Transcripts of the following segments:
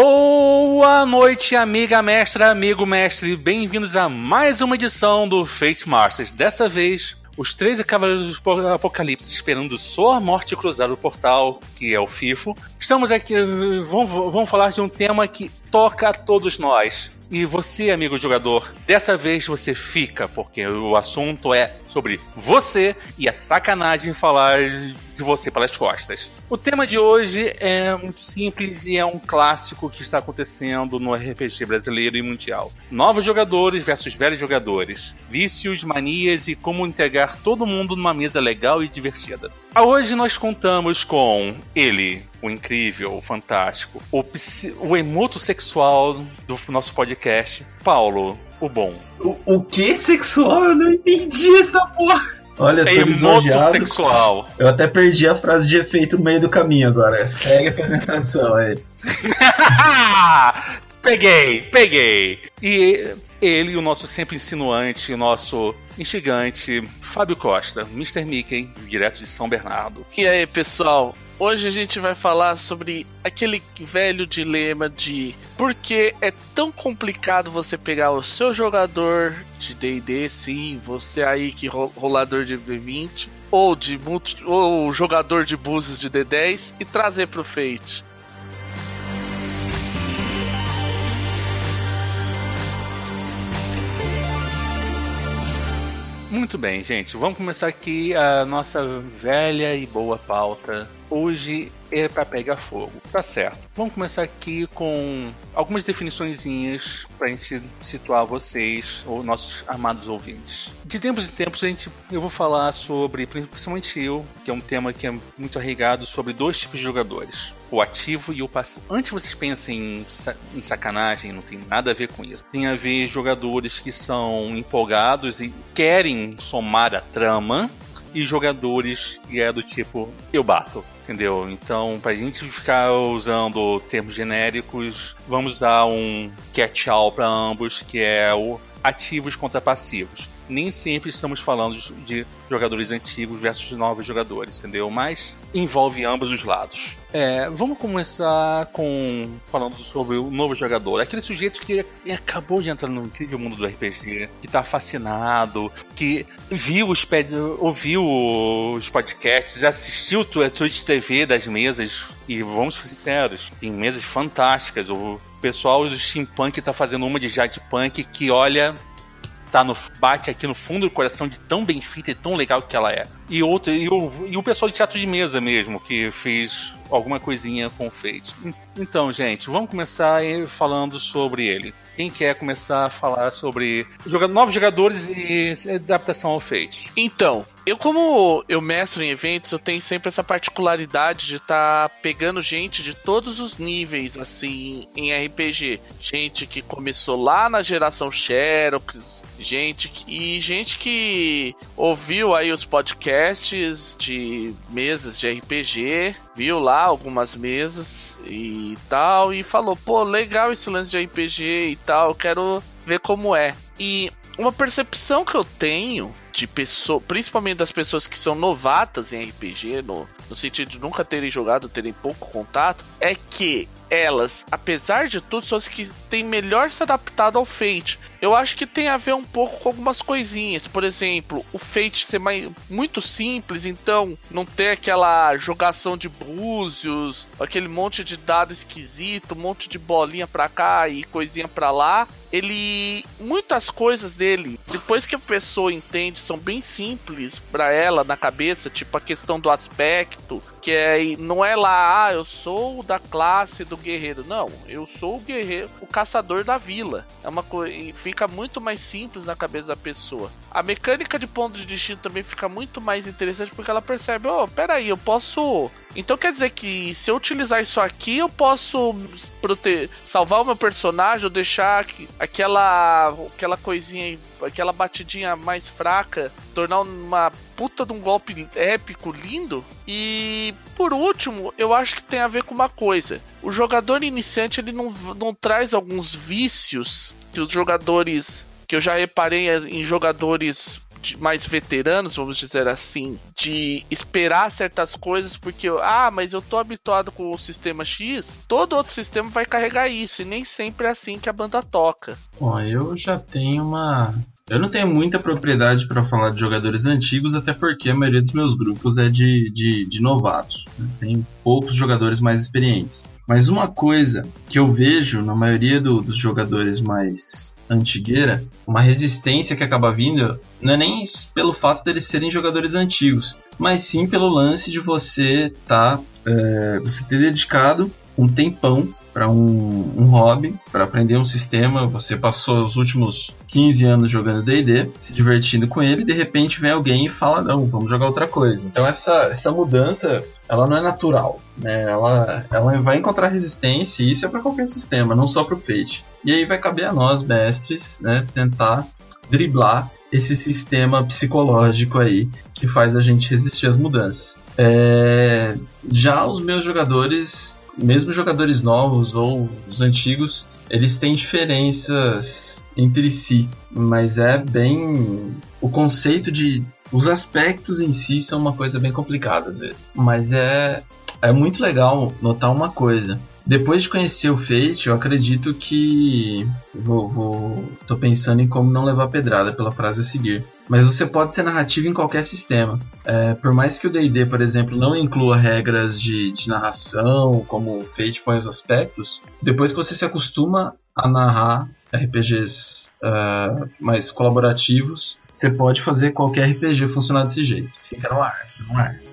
Boa noite, amiga mestra, amigo mestre. Bem-vindos a mais uma edição do Fate Masters. Dessa vez, os três cavaleiros do Apocalipse esperando sua morte cruzar o portal, que é o FIFO. Estamos aqui, vamos, vamos falar de um tema que toca a todos nós. E você, amigo jogador, dessa vez você fica, porque o assunto é sobre você e a sacanagem falar de você pelas costas. O tema de hoje é muito simples e é um clássico que está acontecendo no RPG brasileiro e mundial. Novos jogadores versus velhos jogadores, vícios, manias e como integrar todo mundo numa mesa legal e divertida. Hoje nós contamos com ele, o incrível, o fantástico, o, o emoto sexual do nosso podcast, Paulo, o bom. O, o que sexual? Eu não entendi essa porra. Olha, é emoto sexual. Eu até perdi a frase de efeito no meio do caminho agora. Segue a apresentação aí. peguei, peguei. E ele, o nosso sempre insinuante, o nosso instigante, Fábio Costa, Mr. Mickey, direto de São Bernardo. E aí, pessoal? Hoje a gente vai falar sobre aquele velho dilema de por que é tão complicado você pegar o seu jogador de D&D, sim, você aí que rolador de D20, ou de multi, ou jogador de buses de D10 e trazer pro Fate. Muito bem, gente. Vamos começar aqui a nossa velha e boa pauta. Hoje é para pegar fogo. Tá certo. Vamos começar aqui com algumas definições para a gente situar vocês, ou nossos amados ouvintes. De tempos em tempos, a gente, eu vou falar sobre, principalmente eu, que é um tema que é muito arraigado, sobre dois tipos de jogadores o ativo e o passivo. Antes vocês pensem em, sacanagem, não tem nada a ver com isso. Tem a ver jogadores que são empolgados e querem somar a trama e jogadores que é do tipo eu bato. Entendeu? Então, pra gente ficar usando termos genéricos, vamos usar um catch-all para ambos, que é o ativos contra passivos nem sempre estamos falando de jogadores antigos versus novos jogadores, entendeu? Mas envolve ambos os lados. É, vamos começar com falando sobre o novo jogador, aquele sujeito que acabou de entrar no incrível mundo do RPG, que está fascinado, que viu os ouviu os podcasts, assistiu a Twitch TV das mesas e vamos ser sinceros, tem mesas fantásticas. O pessoal do steampunk está fazendo uma de Jade Punk que olha tá no, bate aqui no fundo do coração de tão bem feita e tão legal que ela é. E, outro, e, o, e o pessoal de teatro de mesa mesmo, que fez alguma coisinha com o Fate. Então, gente, vamos começar falando sobre ele. Quem quer começar a falar sobre novos jogadores e adaptação ao Fate? Então, eu como eu mestro em eventos, eu tenho sempre essa particularidade de estar tá pegando gente de todos os níveis, assim, em RPG. Gente que começou lá na geração Xerox, gente que, e gente que ouviu aí os podcasts de mesas de RPG, viu lá algumas mesas e tal, e falou, pô, legal esse lance de RPG e tal, quero ver como é. E uma percepção que eu tenho de pessoas, principalmente das pessoas que são novatas em RPG, no, no sentido de nunca terem jogado, terem pouco contato, é que elas, apesar de tudo, são as que têm melhor se adaptado ao Fate. Eu acho que tem a ver um pouco com algumas coisinhas. Por exemplo, o Fate ser mais, muito simples, então não ter aquela jogação de búzios, aquele monte de dado esquisito, um monte de bolinha pra cá e coisinha pra lá. Ele. Muitas coisas dele, depois que a pessoa entende, são bem simples para ela na cabeça, tipo a questão do aspecto, que é não é lá, ah, eu sou da classe do guerreiro. Não, eu sou o guerreiro, o caçador da vila. É uma coisa, fica muito mais simples na cabeça da pessoa. A mecânica de ponto de destino também fica muito mais interessante porque ela percebe, oh, peraí, eu posso então quer dizer que se eu utilizar isso aqui, eu posso prote salvar o meu personagem ou deixar aquela aquela coisinha, aquela batidinha mais fraca, tornar uma puta de um golpe épico lindo. E por último, eu acho que tem a ver com uma coisa. O jogador iniciante ele não, não traz alguns vícios que os jogadores que eu já reparei em jogadores mais veteranos, vamos dizer assim, de esperar certas coisas, porque, ah, mas eu tô habituado com o sistema X, todo outro sistema vai carregar isso, e nem sempre é assim que a banda toca. Bom, eu já tenho uma. Eu não tenho muita propriedade para falar de jogadores antigos, até porque a maioria dos meus grupos é de, de, de novatos. Né? Tem poucos jogadores mais experientes. Mas uma coisa que eu vejo na maioria do, dos jogadores mais antigueira, uma resistência que acaba vindo, não é nem pelo fato deles serem jogadores antigos, mas sim pelo lance de você tá, é, você ter dedicado um tempão para um, um hobby, para aprender um sistema. Você passou os últimos 15 anos jogando DD, se divertindo com ele, e de repente vem alguém e fala: Não, vamos jogar outra coisa. Então, essa, essa mudança ela não é natural. Né? Ela, ela vai encontrar resistência, e isso é para qualquer sistema, não só para o Fate. E aí vai caber a nós, mestres, né, tentar driblar esse sistema psicológico aí que faz a gente resistir às mudanças. É... Já os meus jogadores mesmo jogadores novos ou os antigos, eles têm diferenças entre si, mas é bem o conceito de os aspectos em si são uma coisa bem complicada às vezes, mas é é muito legal notar uma coisa. Depois de conhecer o Fate, eu acredito que vou, vou tô pensando em como não levar pedrada pela frase a seguir. Mas você pode ser narrativo em qualquer sistema. É, por mais que o D&D, por exemplo, não inclua regras de, de narração, como o Fate põe os aspectos, depois que você se acostuma a narrar RPGs uh, é, mais colaborativos, você pode fazer qualquer RPG funcionar desse jeito. Fica no ar, no ar.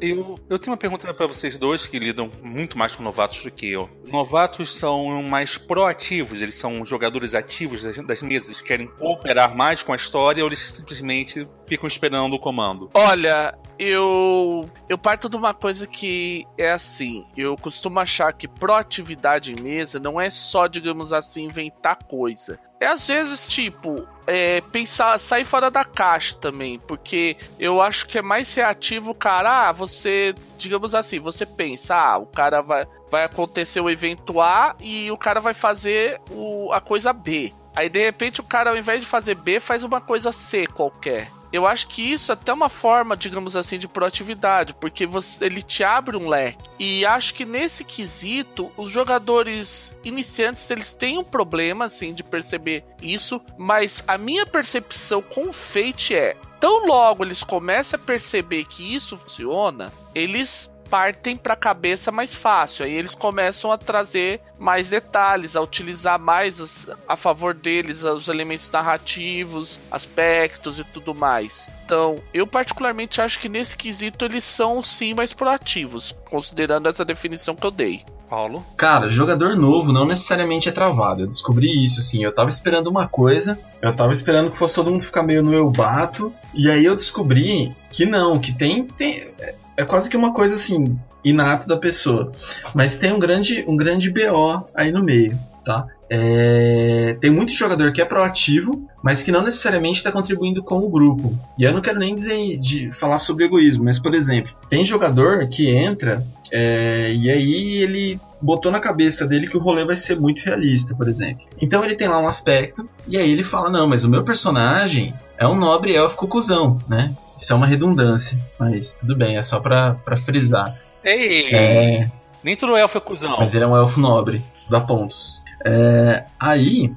Eu, eu tenho uma pergunta para vocês dois que lidam muito mais com novatos do que eu. Os novatos são mais proativos, eles são jogadores ativos das, das mesas, querem cooperar mais com a história ou eles simplesmente ficam esperando o comando? Olha, eu eu parto de uma coisa que é assim, eu costumo achar que proatividade em mesa não é só, digamos assim, inventar coisa. É às vezes tipo é, pensar, sair fora da caixa também, porque eu acho que é mais reativo, cara. Ah, você, digamos assim, você pensa, ah, o cara vai, vai acontecer o evento A e o cara vai fazer o, a coisa B. Aí de repente o cara, ao invés de fazer B, faz uma coisa C qualquer. Eu acho que isso é até uma forma, digamos assim, de proatividade, porque você, ele te abre um leque. E acho que nesse quesito, os jogadores iniciantes eles têm um problema assim de perceber isso, mas a minha percepção com o Fate é tão logo eles começam a perceber que isso funciona, eles partem para a cabeça mais fácil. Aí eles começam a trazer mais detalhes, a utilizar mais os, a favor deles os elementos narrativos, aspectos e tudo mais. Então, eu particularmente acho que nesse quesito eles são sim mais proativos, considerando essa definição que eu dei. Paulo? Cara, jogador novo não necessariamente é travado. Eu descobri isso, assim. Eu tava esperando uma coisa, eu tava esperando que fosse todo mundo ficar meio no eu bato, e aí eu descobri que não, que tem. tem é quase que uma coisa assim, inata da pessoa. Mas tem um grande, um grande BO aí no meio, tá? É, tem muito jogador que é proativo, mas que não necessariamente está contribuindo com o grupo. E eu não quero nem dizer de falar sobre egoísmo, mas por exemplo, tem jogador que entra é, e aí ele botou na cabeça dele que o rolê vai ser muito realista, por exemplo. Então ele tem lá um aspecto e aí ele fala: não, mas o meu personagem é um nobre élfico cuzão, né? Isso é uma redundância, mas tudo bem, é só pra, pra frisar. Ei! É... Nem todo elfo é cuzão. Mas ele é um elfo nobre, dá pontos. É... Aí,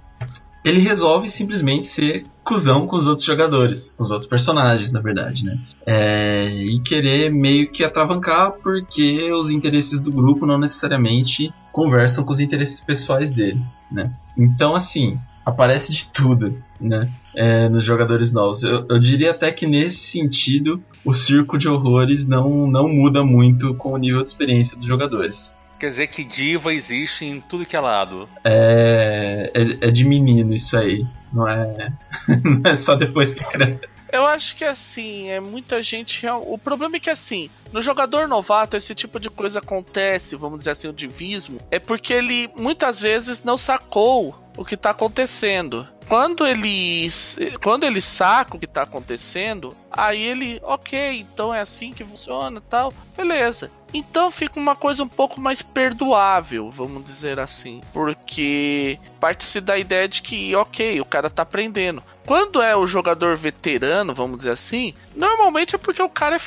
ele resolve simplesmente ser cuzão com os outros jogadores, com os outros personagens, na verdade, né? É... E querer meio que atravancar porque os interesses do grupo não necessariamente conversam com os interesses pessoais dele, né? Então, assim, aparece de tudo, né? É, nos jogadores novos. Eu, eu, diria até que nesse sentido o circo de horrores não, não muda muito com o nível de experiência dos jogadores. Quer dizer que diva existe em tudo que é lado. É, é, é de menino isso aí. Não é, não é só depois que cresce. Eu acho que assim, é muita gente. O problema é que assim, no jogador novato, esse tipo de coisa acontece, vamos dizer assim, o divismo, é porque ele muitas vezes não sacou o que tá acontecendo. quando ele, quando ele saca o que tá acontecendo, aí ele, ok, então é assim que funciona tal, beleza. Então fica uma coisa um pouco mais perdoável, vamos dizer assim. Porque parte-se da ideia de que, ok, o cara tá aprendendo. Quando é o jogador veterano, vamos dizer assim, normalmente é porque o cara é,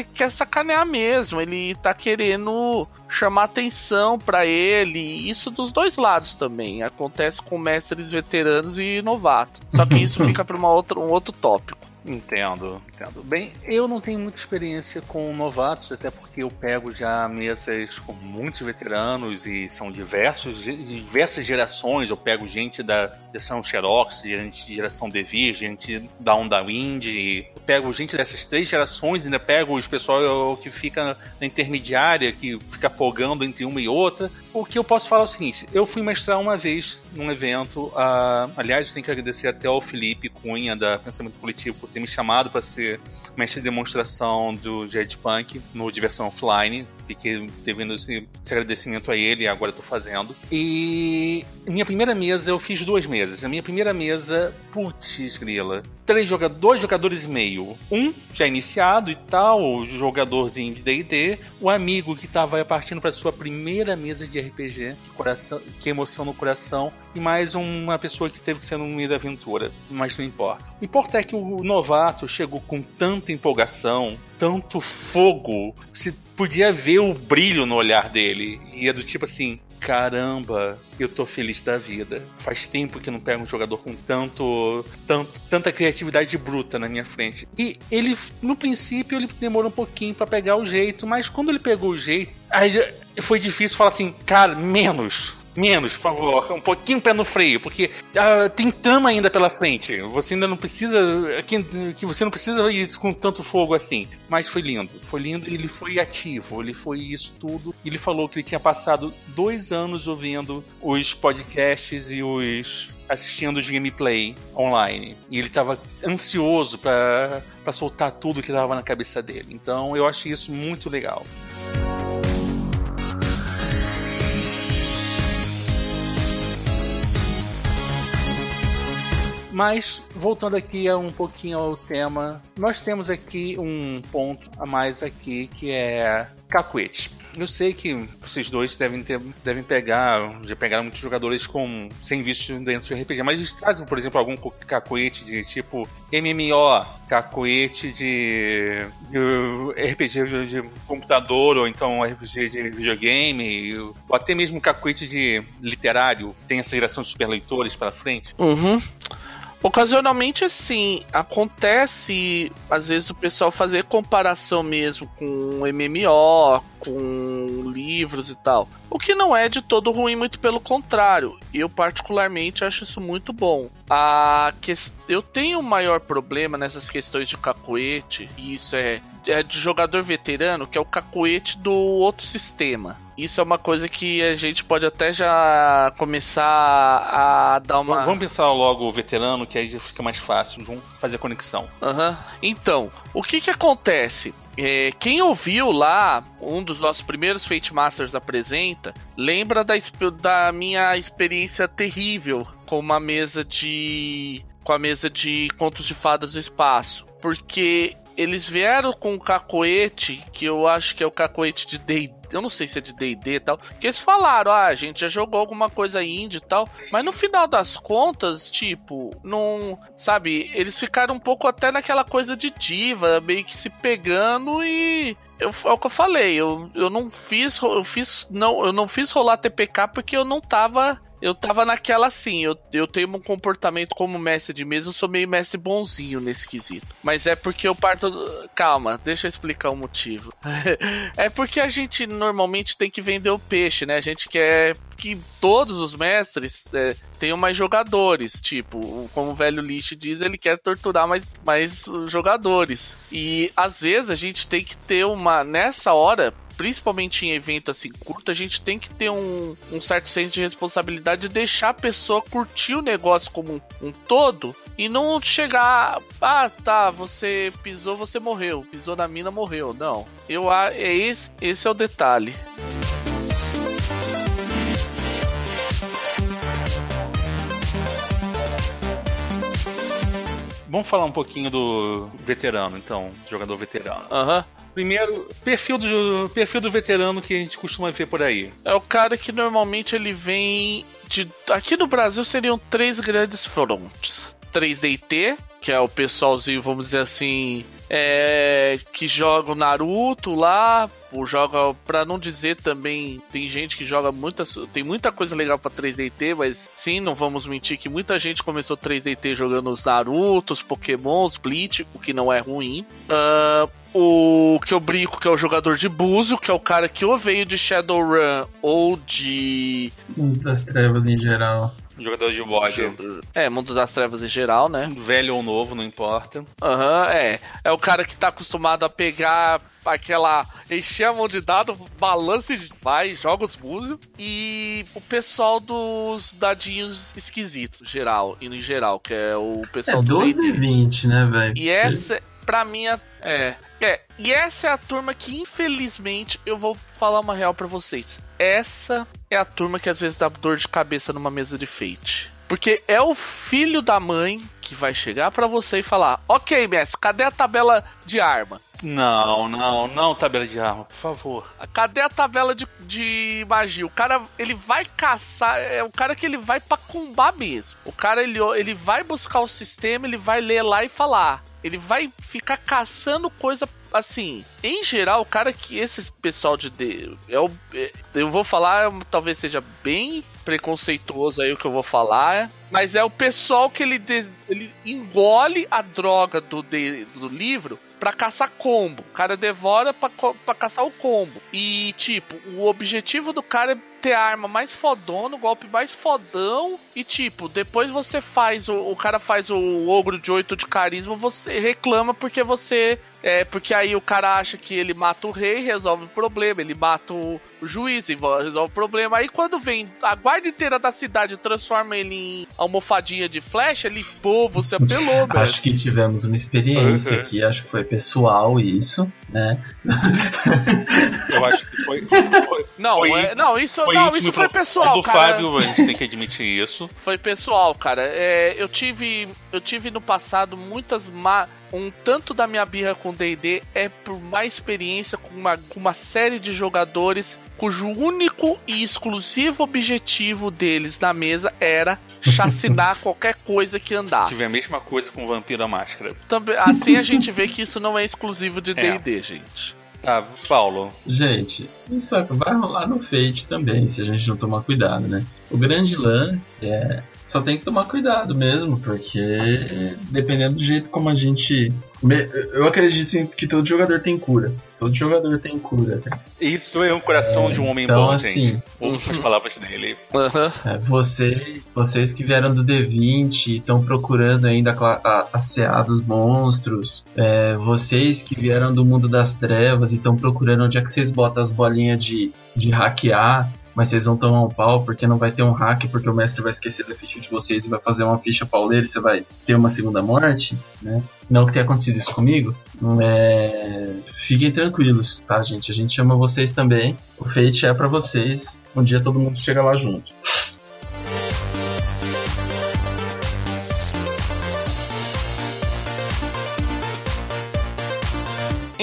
é, quer sacanear mesmo. Ele tá querendo chamar atenção para ele. Isso dos dois lados também. Acontece com mestres veteranos e novatos. Só que isso fica para um outro tópico. Entendo, entendo. Bem, eu não tenho muita experiência com novatos, até porque eu pego já mesas com muitos veteranos e são diversos, diversas gerações. Eu pego gente da geração Xerox, gente de geração DV, gente da Onda Wind. Eu pego gente dessas três gerações, ainda pego os pessoal que fica na intermediária, que fica folgando entre uma e outra. O que eu posso falar é o seguinte: eu fui mestrar uma vez num evento. Uh, aliás, eu tenho que agradecer até ao Felipe Cunha, da Pensamento Coletivo, por ter me chamado para ser mestre de demonstração do Jet Punk no Diversão Offline. Fiquei devendo esse, esse agradecimento a ele agora estou fazendo. E minha primeira mesa, eu fiz duas mesas. A minha primeira mesa, putz, grila. Três jogadores, dois jogadores e meio. Um já iniciado e tal, o jogadorzinho de DD. O amigo que estava partindo para sua primeira mesa de RPG, que, coração, que emoção no coração. E mais uma pessoa que teve que ser no meio da aventura. Mas não importa. O importa é que o novato chegou com tanta empolgação, tanto fogo, se podia ver o brilho no olhar dele. E é do tipo assim: caramba, eu tô feliz da vida. Faz tempo que não pego um jogador com tanto, tanto tanta criatividade bruta na minha frente. E ele, no princípio, ele demorou um pouquinho para pegar o jeito, mas quando ele pegou o jeito, aí foi difícil falar assim, cara, menos Menos, por favor. Um pouquinho pé no freio, porque uh, tem trama ainda pela frente. Você ainda não precisa. Que, que você não precisa ir com tanto fogo assim. Mas foi lindo. Foi lindo ele foi ativo. Ele foi isso tudo. Ele falou que ele tinha passado dois anos ouvindo os podcasts e os assistindo os gameplay online. E ele estava ansioso para soltar tudo que estava na cabeça dele. Então eu acho isso muito legal. Mas, voltando aqui um pouquinho ao tema, nós temos aqui um ponto a mais aqui que é cacuete. Eu sei que vocês dois devem, ter, devem pegar, já pegaram muitos jogadores com sem visto dentro de RPG, mas eles trazem, por exemplo, algum cacuete de tipo MMO, cacuete de, de RPG de, de, computador, ou então RPG de videogame, ou até mesmo cacuete de literário, tem essa geração de super leitores para frente. Uhum. Ocasionalmente, assim, acontece às vezes o pessoal fazer comparação mesmo com MMO, com livros e tal. O que não é de todo ruim, muito pelo contrário. Eu, particularmente, acho isso muito bom. A que... Eu tenho um maior problema nessas questões de cacoete, e isso é, é de jogador veterano, que é o cacoete do outro sistema. Isso é uma coisa que a gente pode até já começar a dar uma. Vamos pensar logo o veterano, que aí já fica mais fácil. Vamos fazer a conexão. Uhum. Então, o que que acontece? É, quem ouviu lá um dos nossos primeiros Fate Masters apresenta, lembra da, da minha experiência terrível com uma mesa de. com a mesa de contos de fadas do espaço. Porque eles vieram com um cacoete, que eu acho que é o cacoete de D&D, eu não sei se é de D&D e tal, que eles falaram, ah, a gente já jogou alguma coisa indie e tal, mas no final das contas, tipo, não, sabe, eles ficaram um pouco até naquela coisa de diva, meio que se pegando e eu, é o que eu falei, eu, eu não fiz, eu fiz, não, eu não fiz rolar TPK porque eu não tava eu tava naquela assim, eu, eu tenho um comportamento como mestre de mesa, eu sou meio mestre bonzinho nesse quesito. Mas é porque eu parto. Do... Calma, deixa eu explicar o motivo. é porque a gente normalmente tem que vender o peixe, né? A gente quer que todos os mestres é, tenham mais jogadores. Tipo, como o velho Lich diz, ele quer torturar mais, mais jogadores. E às vezes a gente tem que ter uma. Nessa hora, principalmente em evento assim curto, a gente tem que ter um, um certo senso de responsabilidade de deixar a pessoa curtir o negócio como um, um todo e não chegar, ah, tá, você pisou, você morreu, pisou na mina, morreu. Não. Eu é esse, esse é o detalhe. Vamos falar um pouquinho do veterano, então, jogador veterano. Aham. Uhum. Primeiro, perfil do, perfil do veterano que a gente costuma ver por aí. É o cara que normalmente ele vem de. Aqui no Brasil seriam três grandes frontes: 3DT, que é o pessoalzinho, vamos dizer assim, é, que joga o Naruto lá, ou joga, pra não dizer também, tem gente que joga muitas, tem muita coisa legal pra 3DT, mas sim, não vamos mentir que muita gente começou 3DT jogando os Narutos, Pokémons, Bleach, o que não é ruim. Uh, o que eu brinco, que é o jogador de Búzio, que é o cara que ou veio de Shadowrun ou de. Das trevas em geral. Jogador de bode. É, Mundo das Trevas em geral, né? Velho ou novo, não importa. Aham, uhum, é. É o cara que tá acostumado a pegar aquela. encher a mão de dado, balance, vai, joga os búzios. E o pessoal dos dadinhos esquisitos, geral, e no geral, que é o pessoal é, do. 12 e 20, né, velho? E essa, pra mim, é. É, e essa é a turma que, infelizmente, eu vou falar uma real para vocês. Essa é a turma que às vezes dá dor de cabeça numa mesa de fate. Porque é o filho da mãe que vai chegar para você e falar: Ok, mestre, cadê a tabela de arma? Não, não, não tabela de arma, por favor. Cadê a tabela de, de magia? O cara, ele vai caçar, é o cara que ele vai pra combar mesmo. O cara, ele, ele vai buscar o sistema, ele vai ler lá e falar. Ele vai ficar caçando coisa assim. Em geral, o cara que esse pessoal de. de eu, é, eu vou falar, talvez seja bem preconceituoso aí o que eu vou falar. Mas é o pessoal que ele, ele engole a droga do, de, do livro pra caçar combo. O cara devora pra caçar o combo. E, tipo, o objetivo do cara é ter a arma mais fodona, o golpe mais fodão. E tipo, depois você faz, o, o cara faz o ogro de 8 de carisma, você reclama porque você. É, porque aí o cara acha que ele mata o rei, resolve o problema, ele mata o, o juiz e resolve o problema. Aí quando vem a guarda inteira da cidade transforma ele em almofadinha de flecha, ele, pô, você apelou, velho. Acho que tivemos uma experiência uhum. aqui, acho que foi pessoal isso, né? Eu acho que foi. foi não, foi, é, não, isso, foi, não, isso foi pessoal. Do cara. Fábio, a gente tem que admitir isso. Foi pessoal, cara. É, eu tive. Eu tive no passado muitas má. Um tanto da minha birra com D&D é por má experiência com uma, com uma série de jogadores cujo único e exclusivo objetivo deles na mesa era chacinar qualquer coisa que andasse. Tive a mesma coisa com o Vampiro à Máscara. Também, assim a gente vê que isso não é exclusivo de D&D, é. gente. Tá, Paulo. Gente, isso vai rolar no Fate também, se a gente não tomar cuidado, né? O grande lance é só tem que tomar cuidado mesmo, porque dependendo do jeito como a gente. Eu acredito que todo jogador tem cura. Todo jogador tem cura. Isso é um coração é, de um homem então, bom, assim, gente. Ouça as palavras dele. É, vocês, vocês que vieram do D20 e estão procurando ainda a, a CA dos monstros. É, vocês que vieram do mundo das trevas e estão procurando onde é que vocês botam as bolinhas de, de hackear mas vocês vão tomar um pau porque não vai ter um hack, porque o mestre vai esquecer da ficha de vocês e vai fazer uma ficha pauleira e você vai ter uma segunda morte, né? Não que tenha acontecido isso comigo. É... Fiquem tranquilos, tá, gente? A gente ama vocês também. O Fate é para vocês. Um dia todo mundo chega lá junto.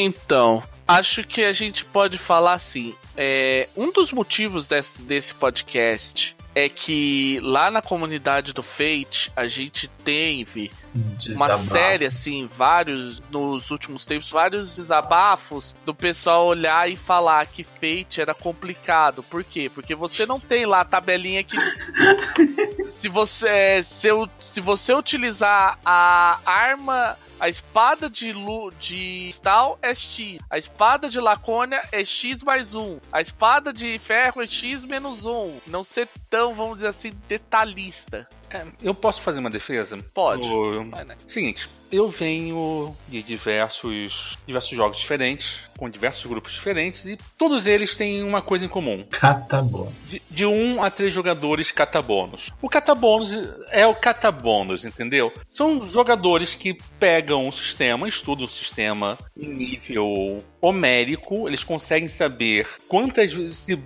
Então, acho que a gente pode falar assim. É, um dos motivos desse, desse podcast é que lá na comunidade do Fate a gente teve uma série, assim, vários, nos últimos tempos, vários desabafos do pessoal olhar e falar que Fate era complicado. Por quê? Porque você não tem lá a tabelinha que. se você. Se, se você utilizar a arma a espada de, Lu, de Stal é X. A espada de Lacônia é X mais 1. A espada de ferro é X menos 1. Não ser tão, vamos dizer assim, detalhista. É, eu posso fazer uma defesa? Pode. O... Né? Seguinte, eu venho de diversos, diversos jogos diferentes, com diversos grupos diferentes, e todos eles têm uma coisa em comum. Catabônus. De, de um a três jogadores catabônus. O catabônus é o catabônus, entendeu? São jogadores que pegam o sistema, estudam o sistema em nível homérico, eles conseguem saber quantas,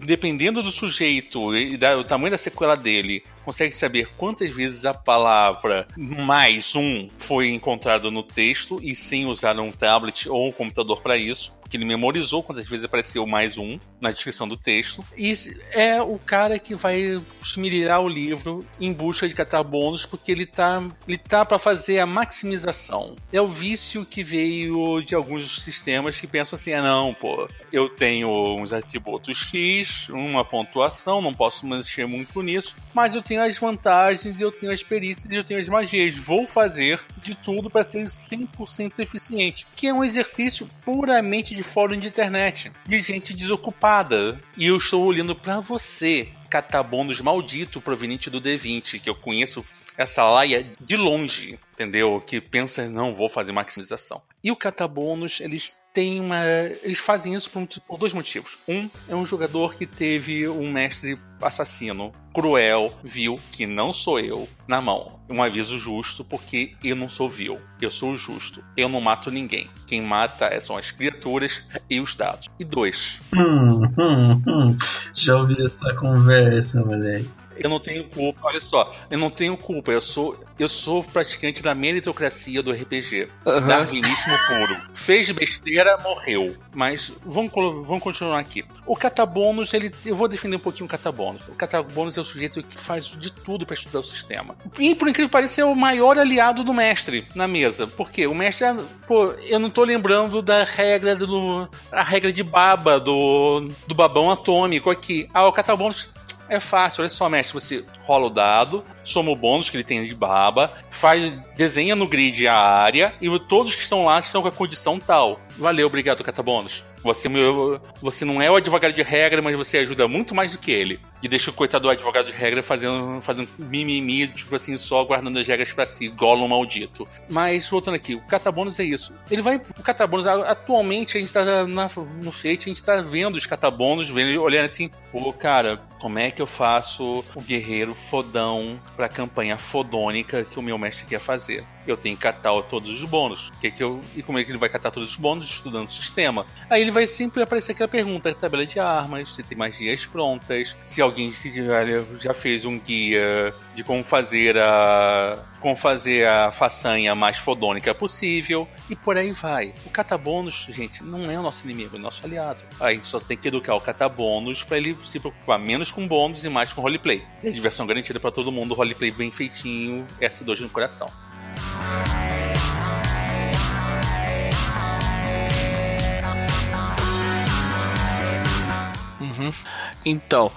dependendo do sujeito e do tamanho da sequela dele, conseguem saber quantas vezes a palavra mais um foi encontrada no texto e sem usar um tablet ou um computador para isso que ele memorizou quantas vezes apareceu mais um na descrição do texto. E é o cara que vai esmirilhar o livro em busca de catar bônus, porque ele tá, ele tá para fazer a maximização. É o vício que veio de alguns sistemas que pensam assim: ah, não, pô, eu tenho uns atributos X, uma pontuação, não posso mexer muito nisso, mas eu tenho as vantagens, eu tenho as perícias eu tenho as magias. Vou fazer de tudo para ser 100% eficiente, que é um exercício puramente de de fórum de internet, de gente desocupada. E eu estou olhando para você, catabondos maldito proveniente do D20, que eu conheço essa laia de longe, entendeu? Que pensa, não, vou fazer maximização. E o catabônus, eles têm uma. Eles fazem isso por, por, dois motivos. Um é um jogador que teve um mestre assassino, cruel, vil, que não sou eu, na mão. Um aviso justo, porque eu não sou vil. Eu sou justo. Eu não mato ninguém. Quem mata são as criaturas e os dados. E dois. Hum, hum, hum. Já ouvi essa conversa, moleque eu não tenho culpa, olha só, eu não tenho culpa, eu sou, eu sou praticante da meritocracia do RPG. Uhum. Darwinismo puro. Fez besteira, morreu. Mas vamos, vamos continuar aqui. O catabônus, ele, eu vou defender um pouquinho o catabônus. O catabônus é o sujeito que faz de tudo para estudar o sistema. E por incrível que pareça, é o maior aliado do mestre na mesa. Por quê? O mestre, pô, eu não tô lembrando da regra do. a regra de baba do, do babão atômico aqui. Ah, o catabônus é fácil, olha só, mestre. Você rola o dado, soma o bônus que ele tem de baba, faz, desenha no grid a área e todos que estão lá estão com a condição tal. Valeu, obrigado, Catabônus. Você, você não é o advogado de regra, mas você ajuda muito mais do que ele. E deixa o coitado do advogado de regra fazendo, fazendo mimimi, tipo assim, só guardando as regras para si, golo maldito. Mas, voltando aqui, o catabônus é isso. Ele vai. O catabônus, atualmente, a gente tá na, no Fate, a gente tá vendo os catabônus, vendo, olhando assim, pô, cara, como é que eu faço o guerreiro fodão pra campanha fodônica que o meu mestre quer fazer? Eu tenho que catar todos os bônus. Que que eu, e como é que ele vai catar todos os bônus? Estudando o sistema. Aí ele vai sempre aparecer aquela pergunta: tabela de armas, se tem magias prontas, se alguém já fez um guia de como fazer a. como fazer a façanha mais fodônica possível. E por aí vai. O catabônus, gente, não é o nosso inimigo, é o nosso aliado. A gente só tem que educar o catabônus para ele se preocupar menos com bônus e mais com roleplay. Diversão garantida para todo mundo, roleplay bem feitinho, S2 no coração. Uhum. Então,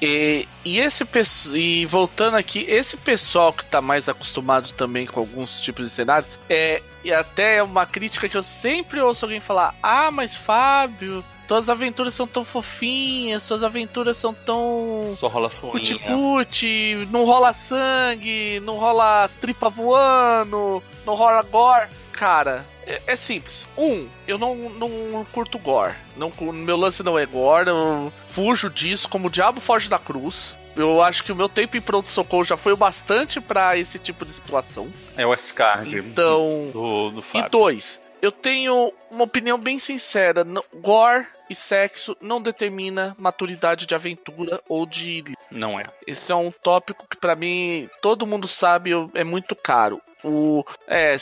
e, e esse e voltando aqui, esse pessoal que tá mais acostumado também com alguns tipos de cenário, é e até é uma crítica que eu sempre ouço alguém falar: "Ah, mas Fábio, Todas as aventuras são tão fofinhas, suas aventuras são tão. Só rola foinha. Cuti, não rola sangue, não rola tripa voando, não rola gore. Cara, é, é, simples. Um, eu não, não curto gore. Não, meu lance não é gore, eu fujo disso como o diabo foge da cruz. Eu acho que o meu tempo em pronto-socorro já foi o bastante para esse tipo de situação. É o S-Card então, do, do. E dois, eu tenho uma opinião bem sincera. Gore e sexo não determina maturidade de aventura ou de. Não é. Esse é um tópico que, para mim, todo mundo sabe é muito caro. O. É.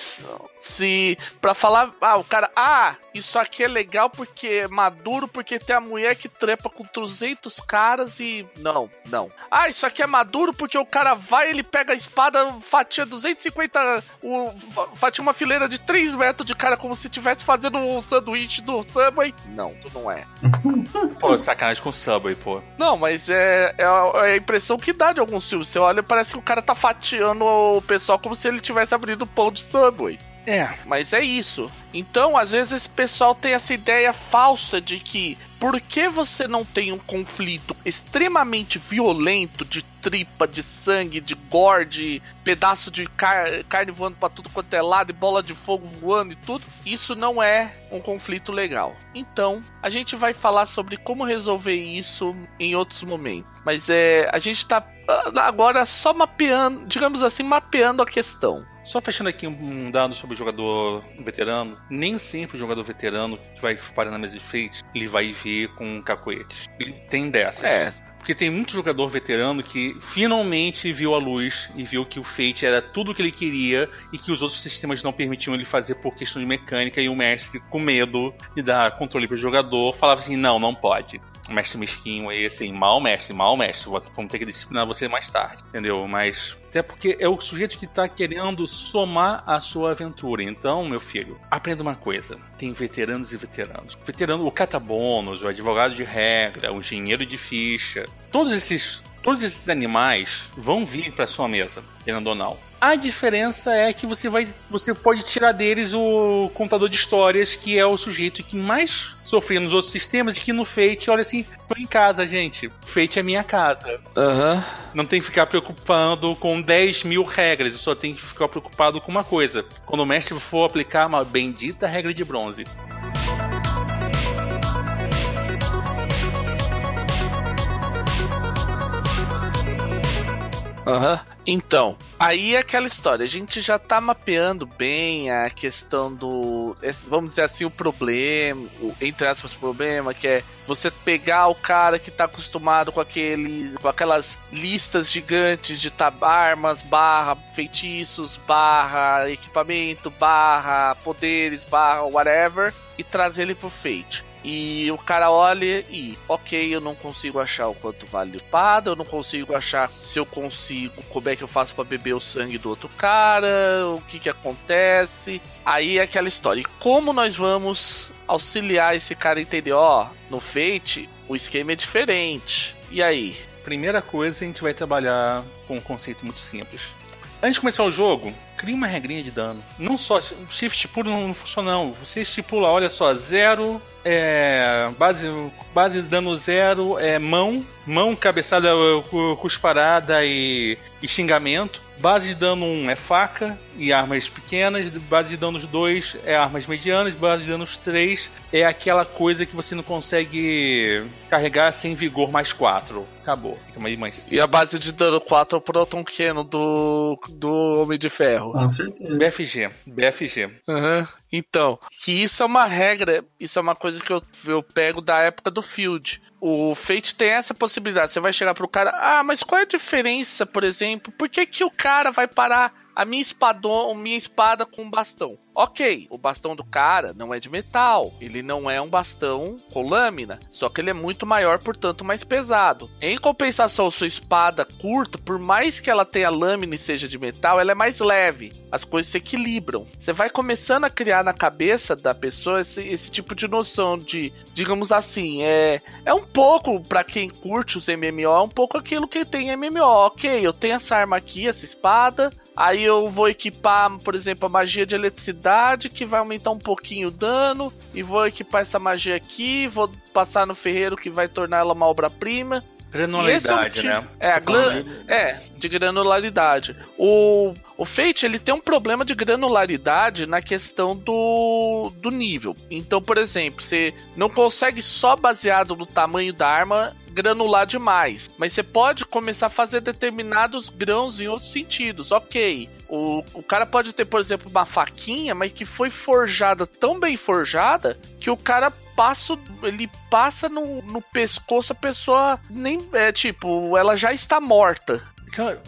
Se. Pra falar. Ah, o cara. Ah, isso aqui é legal porque é maduro, porque tem a mulher que trepa com 300 caras e. Não, não. Ah, isso aqui é maduro porque o cara vai, ele pega a espada, fatia 250. O, fatia uma fileira de 3 metros de cara como se estivesse fazendo um sanduíche do Subway. Não, tu não é. pô, sacanagem com o Subway, pô. Não, mas é, é, a, é a impressão que dá de alguns filmes. Você olha, parece que o cara tá fatiando o pessoal como se ele tivesse tivesse abrido pão de Subway. É. Mas é isso. Então, às vezes, esse pessoal tem essa ideia falsa de que por que você não tem um conflito extremamente violento de tripa, de sangue, de gore, de pedaço de car carne voando para tudo quanto é lado e bola de fogo voando e tudo? Isso não é um conflito legal. Então, a gente vai falar sobre como resolver isso em outros momentos. Mas é, a gente tá ah, agora só mapeando, digamos assim, mapeando a questão. Só fechando aqui um dado sobre o jogador veterano, nem sempre o jogador veterano que vai parar na mesa de fate, ele vai ver com cacoetes. Ele tem dessas. É, Porque tem muito jogador veterano que finalmente viu a luz e viu que o Fate era tudo o que ele queria e que os outros sistemas não permitiam ele fazer por questão de mecânica e o mestre, com medo de dar controle para o jogador, falava assim: não, não pode mestre mesquinho aí, assim, mal mestre, mal mestre, vamos ter que disciplinar você mais tarde, entendeu? Mas até porque é o sujeito que está querendo somar a sua aventura. Então, meu filho, aprenda uma coisa: tem veteranos e veteranos. Veterano, o catabônus, o advogado de regra, o engenheiro de ficha, todos esses, todos esses animais vão vir para sua mesa, querendo ou não. A diferença é que você vai, você pode tirar deles o contador de histórias, que é o sujeito que mais sofria nos outros sistemas e que no Fate, olha assim, tô em casa, gente. Fate é minha casa. Uhum. Não tem que ficar preocupando com 10 mil regras, só tenho que ficar preocupado com uma coisa. Quando o mestre for aplicar uma bendita regra de bronze. Aham. Uhum. Então, aí é aquela história. A gente já tá mapeando bem a questão do. Vamos dizer assim, o problema. O, entre aspas, problema, que é você pegar o cara que tá acostumado com aquele. com aquelas listas gigantes de armas, barra feitiços, barra equipamento, barra poderes, barra whatever, e trazer ele pro Fate. E o cara olha e, ok, eu não consigo achar o quanto vale o espada, eu não consigo achar se eu consigo, como é que eu faço para beber o sangue do outro cara, o que que acontece. Aí é aquela história. E como nós vamos auxiliar esse cara a entender, ó, no Fate o esquema é diferente. E aí? Primeira coisa, a gente vai trabalhar com um conceito muito simples. Antes de começar o jogo, cria uma regrinha de dano. Não só shift puro não funciona não. Você estipula, olha só, zero é base base de dano zero é mão, mão cabeçada cusparada e, e xingamento. Base de dano 1 é faca e armas pequenas. Base de danos 2 é armas medianas. Base de danos 3 é aquela coisa que você não consegue carregar sem vigor mais 4. Acabou. Fica mais, mais... E a base de dano 4 é o Proton Keno do, do Homem de Ferro. Com certeza. BFG. BFG. Uhum. Então, que isso é uma regra, isso é uma coisa que eu, eu pego da época do Field. O Fate tem essa possibilidade. Você vai chegar pro cara, ah, mas qual é a diferença, por exemplo? Por que, que o cara vai parar a minha espadon, minha espada com bastão. Ok, o bastão do cara não é de metal, ele não é um bastão com lâmina, só que ele é muito maior, portanto mais pesado. Em compensação, sua espada curta, por mais que ela tenha lâmina e seja de metal, ela é mais leve. As coisas se equilibram. Você vai começando a criar na cabeça da pessoa esse, esse tipo de noção de, digamos assim, é, é um pouco, para quem curte os MMO, é um pouco aquilo que tem MMO. Ok, eu tenho essa arma aqui, essa espada, Aí eu vou equipar, por exemplo, a magia de eletricidade, que vai aumentar um pouquinho o dano. E vou equipar essa magia aqui, vou passar no ferreiro que vai tornar ela uma obra-prima. Granularidade, é né? É, é, de granularidade. O, o Fate, ele tem um problema de granularidade na questão do, do nível. Então, por exemplo, você não consegue só baseado no tamanho da arma granular demais. Mas você pode começar a fazer determinados grãos em outros sentidos. Ok. O, o cara pode ter, por exemplo, uma faquinha, mas que foi forjada tão bem forjada que o cara passa, ele passa no, no pescoço, a pessoa nem é tipo, ela já está morta.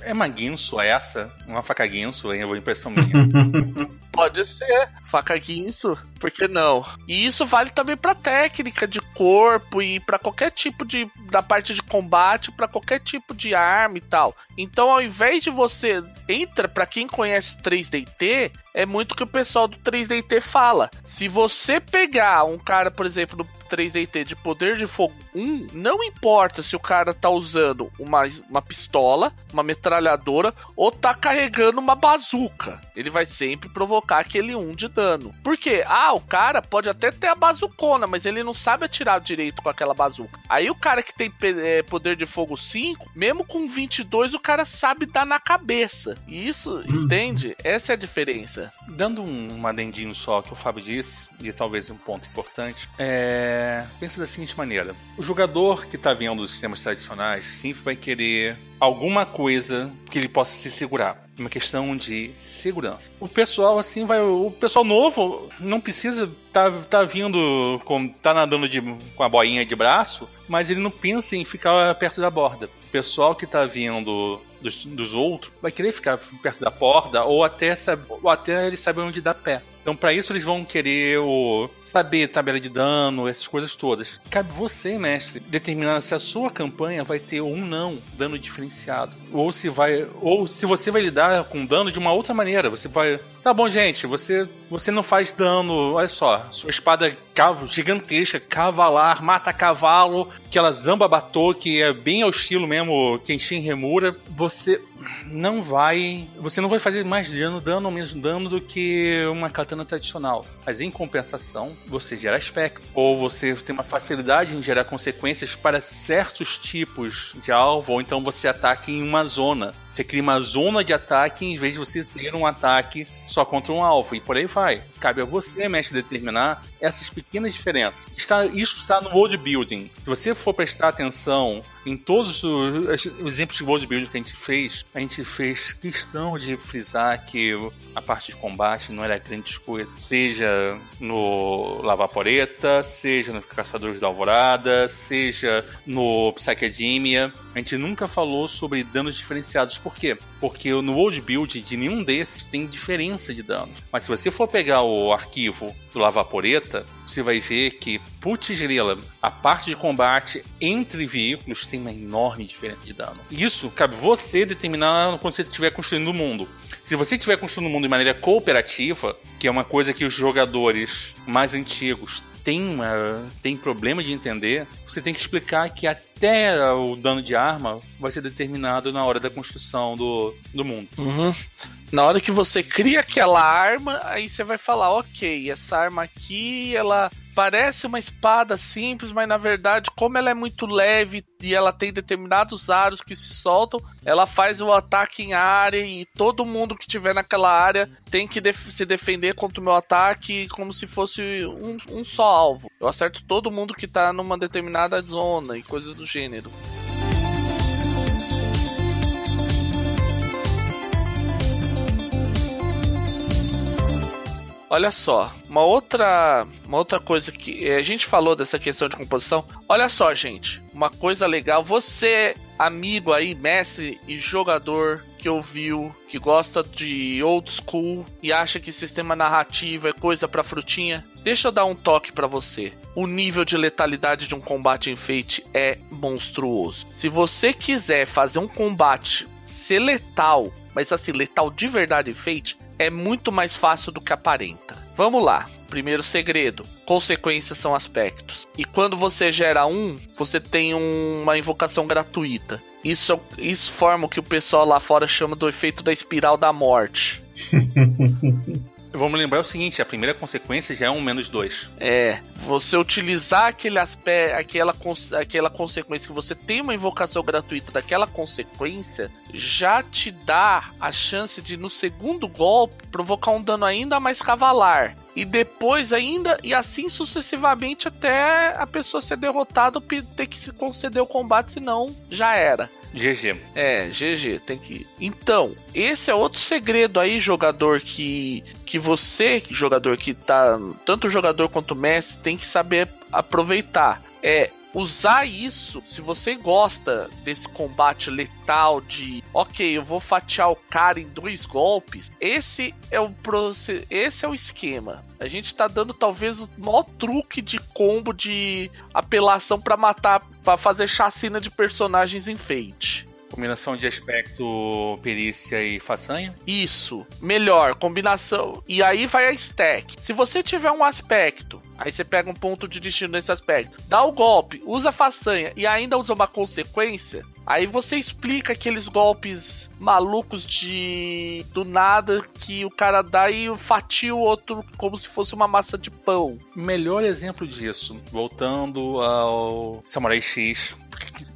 É uma guinso essa? Uma faca guinso, hein? Eu vou impressão minha. Pode ser. Faca guinso. Por que não? E isso vale também para técnica de corpo e para qualquer tipo de da parte de combate, para qualquer tipo de arma e tal. Então, ao invés de você entra para quem conhece 3DT, é muito que o pessoal do 3DT fala. Se você pegar um cara, por exemplo, do 3DT de poder de fogo 1, não importa se o cara tá usando uma, uma pistola, uma metralhadora ou tá carregando uma bazuca. Ele vai sempre provocar aquele 1 de dano. Por quê? Ah, o cara pode até ter a bazucona, mas ele não sabe atirar direito com aquela bazuca. Aí o cara que tem é, poder de fogo 5, mesmo com 22, o cara sabe dar na cabeça. E isso, hum. entende? Essa é a diferença. Dando um, um adendinho só que o Fábio disse, e talvez um ponto importante, é... pensa da seguinte maneira: o jogador que está vendo os sistemas tradicionais sempre vai querer alguma coisa que ele possa se segurar uma questão de segurança. O pessoal, assim, vai. O pessoal novo não precisa tá, tá vindo, com, tá nadando de, com a boinha de braço, mas ele não pensa em ficar perto da borda. O pessoal que tá vindo dos, dos outros vai querer ficar perto da borda ou até, ou até ele saber onde dá pé. Então, para isso, eles vão querer o, saber tabela de dano, essas coisas todas. Cabe você, mestre, determinar se a sua campanha vai ter ou não dano diferenciado. Ou se vai. Ou se você vai lidar com dano de uma outra maneira. Você vai. Tá bom, gente, você, você não faz dano. Olha só, sua espada cavo, gigantesca, cavalar, mata cavalo, que ela zamba batô, que é bem ao estilo mesmo Kenshin Remura. Você não vai. Você não vai fazer mais dano, dano ou menos dano do que uma katana tradicional. Mas em compensação, você gera aspecto. Ou você tem uma facilidade em gerar consequências para certos tipos de alvo, ou então você ataca em uma zona. Você cria uma zona de ataque em vez de você ter um ataque só contra um alvo. E por aí vai. Cabe a você, mestre, determinar essas pequenas diferenças. Está, isso está no world building. Se você for prestar atenção em todos os, os exemplos de world building que a gente fez, a gente fez questão de frisar que a parte de combate não era grandes coisas. Seja no Lavaporeta, seja no Caçadores da Alvorada, seja no Psychedemia. A gente nunca falou sobre danos diferenciados. Por quê? Porque no world build de nenhum desses tem diferença de danos. Mas se você for pegar o arquivo do Lavaporeta, você vai ver que, putz grila, a parte de combate entre veículos tem uma enorme diferença de dano. Isso cabe você determinar quando você estiver construindo o mundo. Se você estiver construindo o mundo de maneira cooperativa, que é uma coisa que os jogadores mais antigos tem, uma, tem problema de entender, você tem que explicar que até o dano de arma vai ser determinado na hora da construção do, do mundo. Uhum. Na hora que você cria aquela arma, aí você vai falar, ok, essa arma aqui, ela parece uma espada simples, mas na verdade, como ela é muito leve e ela tem determinados aros que se soltam, ela faz o ataque em área e todo mundo que tiver naquela área tem que def se defender contra o meu ataque como se fosse um, um só alvo. Eu acerto todo mundo que tá numa determinada zona e coisas do gênero. Olha só, uma outra, uma outra coisa que eh, a gente falou dessa questão de composição. Olha só, gente, uma coisa legal. Você, amigo aí, mestre e jogador que ouviu, que gosta de old school e acha que sistema narrativo é coisa para frutinha, deixa eu dar um toque para você. O nível de letalidade de um combate em Fate é monstruoso. Se você quiser fazer um combate ser letal, mas assim, letal de verdade em Fate, é muito mais fácil do que aparenta. Vamos lá. Primeiro segredo: consequências são aspectos. E quando você gera um, você tem um, uma invocação gratuita. Isso, isso forma o que o pessoal lá fora chama do efeito da espiral da morte. Vamos lembrar o seguinte: a primeira consequência já é um menos dois. É, você utilizar aquele aspecto, aquela, aquela consequência que você tem uma invocação gratuita daquela consequência, já te dá a chance de no segundo golpe provocar um dano ainda mais cavalar. E depois ainda, e assim sucessivamente até a pessoa ser derrotada ou ter que se conceder o combate, senão já era. GG. É, GG, tem que. Então, esse é outro segredo aí, jogador, que, que você, jogador que tá. Tanto o jogador quanto o mestre, tem que saber aproveitar. É usar isso, se você gosta desse combate letal de, ok, eu vou fatiar o cara em dois golpes, esse é o esse é o esquema. A gente tá dando talvez o maior truque de combo de apelação para matar, para fazer chacina de personagens em Fate. Combinação de aspecto, perícia e façanha? Isso. Melhor, combinação. E aí vai a stack. Se você tiver um aspecto, aí você pega um ponto de destino nesse aspecto, dá o golpe, usa a façanha e ainda usa uma consequência, aí você explica aqueles golpes malucos de do nada que o cara dá e fatia o outro como se fosse uma massa de pão. Melhor exemplo disso, voltando ao Samurai X,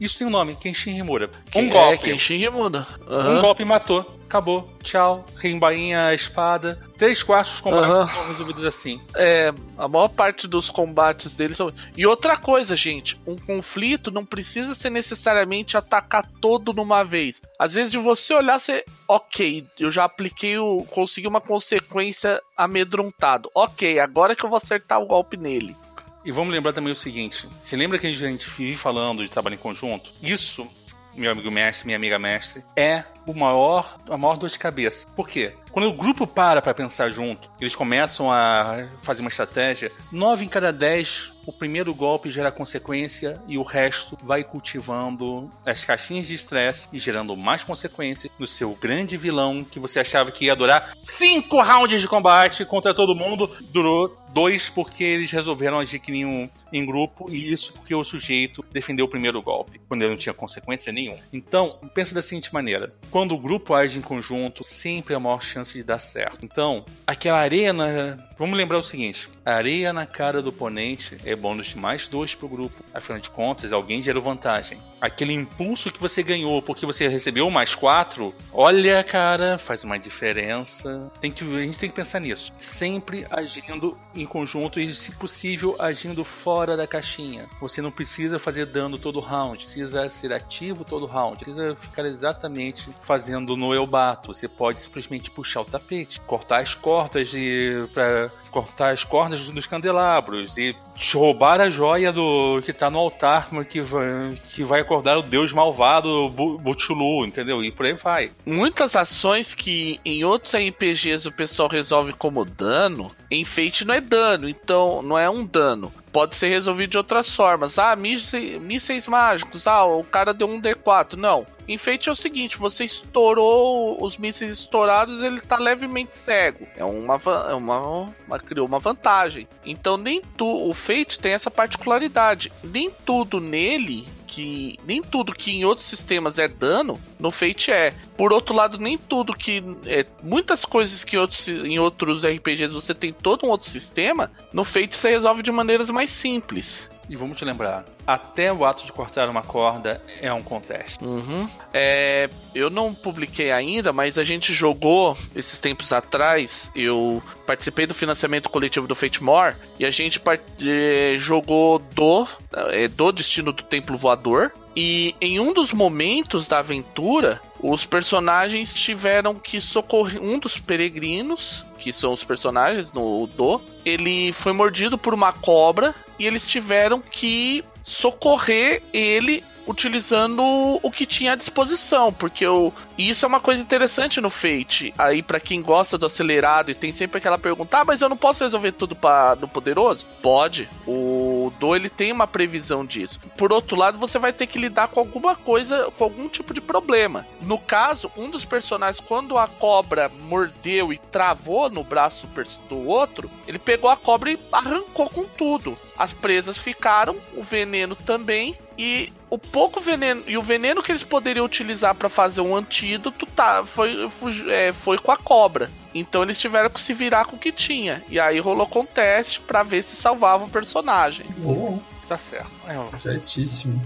Isso tem um nome, Kenshin Himura. Um Um golpe. É, Kenshin Himura. Um Aham. golpe matou. Acabou. Tchau. Rimbainha, espada. Três quartos dos combates Aham. são resolvidos assim. É, a maior parte dos combates deles são. E outra coisa, gente, um conflito não precisa ser necessariamente atacar todo numa vez. Às vezes, de você olhar, você. Ok, eu já apliquei o. consegui uma consequência amedrontado. Ok, agora que eu vou acertar o golpe nele. E vamos lembrar também o seguinte: se lembra que a gente vive falando de trabalho em conjunto? Isso, meu amigo mestre, minha amiga mestre, é o maior, a maior dor de cabeça. Por quê? Quando o grupo para para pensar junto, eles começam a fazer uma estratégia, nove em cada dez, o primeiro golpe gera consequência e o resto vai cultivando as caixinhas de estresse e gerando mais consequências no seu grande vilão que você achava que ia durar cinco rounds de combate contra todo mundo, durou dois porque eles resolveram agir que nem um, em grupo e isso porque o sujeito defendeu o primeiro golpe, quando ele não tinha consequência nenhuma. Então, pensa da seguinte maneira: quando o grupo age em conjunto, sempre há maior chance de dar certo. Então, aquela areia na. Vamos lembrar o seguinte: areia na cara do oponente é bônus de mais dois pro grupo. Afinal de contas, alguém gerou vantagem. Aquele impulso que você ganhou porque você recebeu mais quatro, olha, cara, faz uma diferença. Tem que, a gente tem que pensar nisso. Sempre agindo em conjunto e, se possível, agindo fora da caixinha. Você não precisa fazer dano todo round, precisa ser ativo todo round, precisa ficar exatamente fazendo no eu bato. Você pode simplesmente puxar o tapete, cortar as cordas de para cortar as cordas dos candelabros e roubar a joia do que tá no altar que vai, que vai acordar o deus malvado Bu- Butchulu, entendeu? E por aí vai. Muitas ações que em outros RPGs o pessoal resolve como dano, em Fate não é dano, então não é um dano. Pode ser resolvido de outras formas. Ah, mísseis, mágicos. Ah, o cara deu um D4. Não. Em Fate é o seguinte: você estourou os mísseis estourados, ele tá levemente cego. É uma, é uma, uma criou uma vantagem. Então nem tu, o Fate tem essa particularidade. Nem tudo nele que nem tudo que em outros sistemas é dano, no Fate é. Por outro lado, nem tudo que é, muitas coisas que outros, em outros RPGs você tem todo um outro sistema, no Fate você resolve de maneiras mais simples. E vamos te lembrar, até o ato de cortar uma corda é um contest. Uhum. É, eu não publiquei ainda, mas a gente jogou esses tempos atrás. Eu participei do financiamento coletivo do Fate More e a gente eh, jogou do, eh, do Destino do Templo Voador. E em um dos momentos da aventura, os personagens tiveram que socorrer um dos peregrinos, que são os personagens no Do. Ele foi mordido por uma cobra e eles tiveram que socorrer ele utilizando o que tinha à disposição, porque o e isso é uma coisa interessante no Fate. Aí pra quem gosta do acelerado e tem sempre aquela pergunta: "Ah, mas eu não posso resolver tudo para no poderoso?" Pode. O Do ele tem uma previsão disso. Por outro lado, você vai ter que lidar com alguma coisa, com algum tipo de problema. No caso, um dos personagens quando a cobra mordeu e travou no braço do outro, ele pegou a cobra e arrancou com tudo. As presas ficaram, o veneno também e o pouco veneno e o veneno que eles poderiam utilizar pra fazer um antídoto tá, foi, fugi- é, foi com a cobra. Então eles tiveram que se virar com o que tinha. E aí rolou com teste pra ver se salvava o personagem. Oh, Tá certo. É, certíssimo.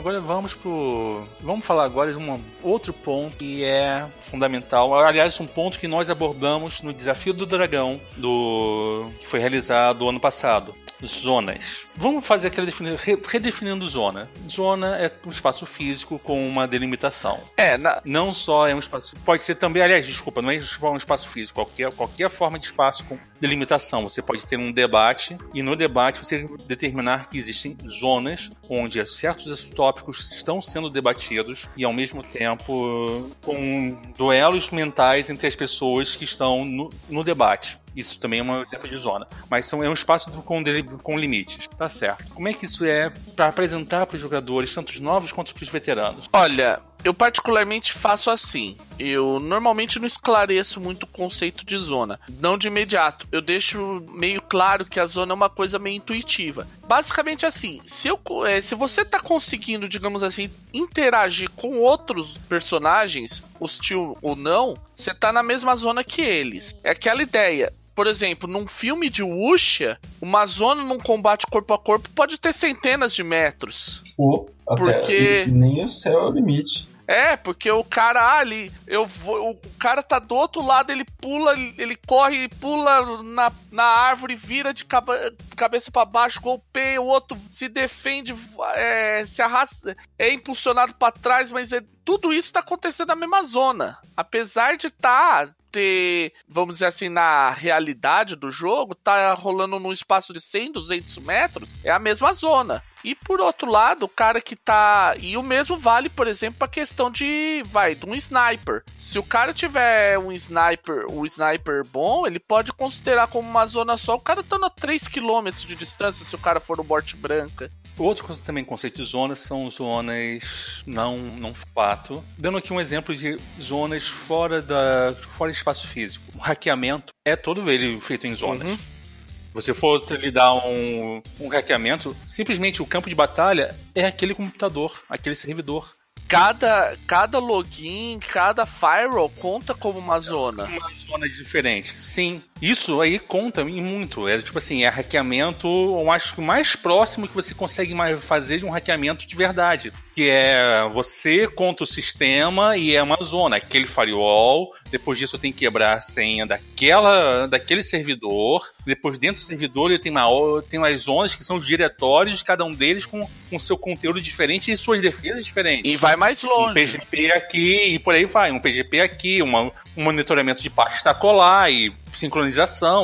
Agora vamos pro. Vamos falar agora de um outro ponto que é fundamental. Aliás, um ponto que nós abordamos no desafio do dragão do que foi realizado ano passado. Zonas. Vamos fazer aquela defini... re- redefinindo zona. Zona é um espaço físico com uma delimitação. É, na, Não só é um espaço. Pode ser também, aliás, desculpa, não é só um espaço físico. Qualquer, qualquer forma de espaço com delimitação. Você pode ter um debate e no debate você determinar que existem zonas onde certos tópicos estão sendo debatidos e ao mesmo tempo com duelos mentais entre as pessoas que estão no, no debate. Isso também é um exemplo de zona. Mas são, é um espaço com, com limites. Tá certo. Como é que isso é para apresentar para os jogadores, tanto os novos quanto os veteranos? Olha, eu particularmente faço assim. Eu normalmente não esclareço muito o conceito de zona. Não de imediato. Eu deixo meio claro que a zona é uma coisa meio intuitiva. Basicamente assim, se, eu, é, se você tá conseguindo, digamos assim, interagir com outros personagens, hostil ou não, você tá na mesma zona que eles. É aquela ideia por exemplo, num filme de Wuxia, uma zona num combate corpo a corpo pode ter centenas de metros. Pô, porque nem o céu é o limite. É, porque o cara ali, eu vou, o cara tá do outro lado, ele pula, ele corre, pula na, na árvore, vira de cabe, cabeça para baixo, golpeia, o outro se defende, é, se arrasta, é impulsionado para trás, mas é, tudo isso tá acontecendo na mesma zona. Apesar de estar tá ter, vamos dizer assim, na realidade do jogo, tá rolando num espaço de 100, 200 metros, é a mesma zona. E por outro lado, o cara que tá. E o mesmo vale, por exemplo, a questão de. Vai, de um sniper. Se o cara tiver um sniper, um sniper bom, ele pode considerar como uma zona só. O cara tá a 3km de distância se o cara for no borte branca. Outro também conceito de zonas são zonas não, não fato. Dando aqui um exemplo de zonas fora da fora de espaço físico. O hackeamento é todo ele feito em zonas. Uhum. Você for lhe dar um, um hackeamento, simplesmente o campo de batalha é aquele computador, aquele servidor cada, cada login, cada firewall conta como uma zona. Uma zona diferente. Sim. Isso aí conta muito. É tipo assim, é hackeamento, eu acho que o mais próximo que você consegue fazer de um hackeamento de verdade. Que é você contra o sistema e é uma zona, aquele firewall. Depois disso tenho que quebrar a senha daquela, daquele servidor. Depois dentro do servidor ele tem, uma, tem umas zonas que são os diretórios, cada um deles com, com seu conteúdo diferente e suas defesas diferentes. E vai mais longe. Um PGP aqui e por aí vai. Um PGP aqui, uma, um monitoramento de pasta colar e sincronização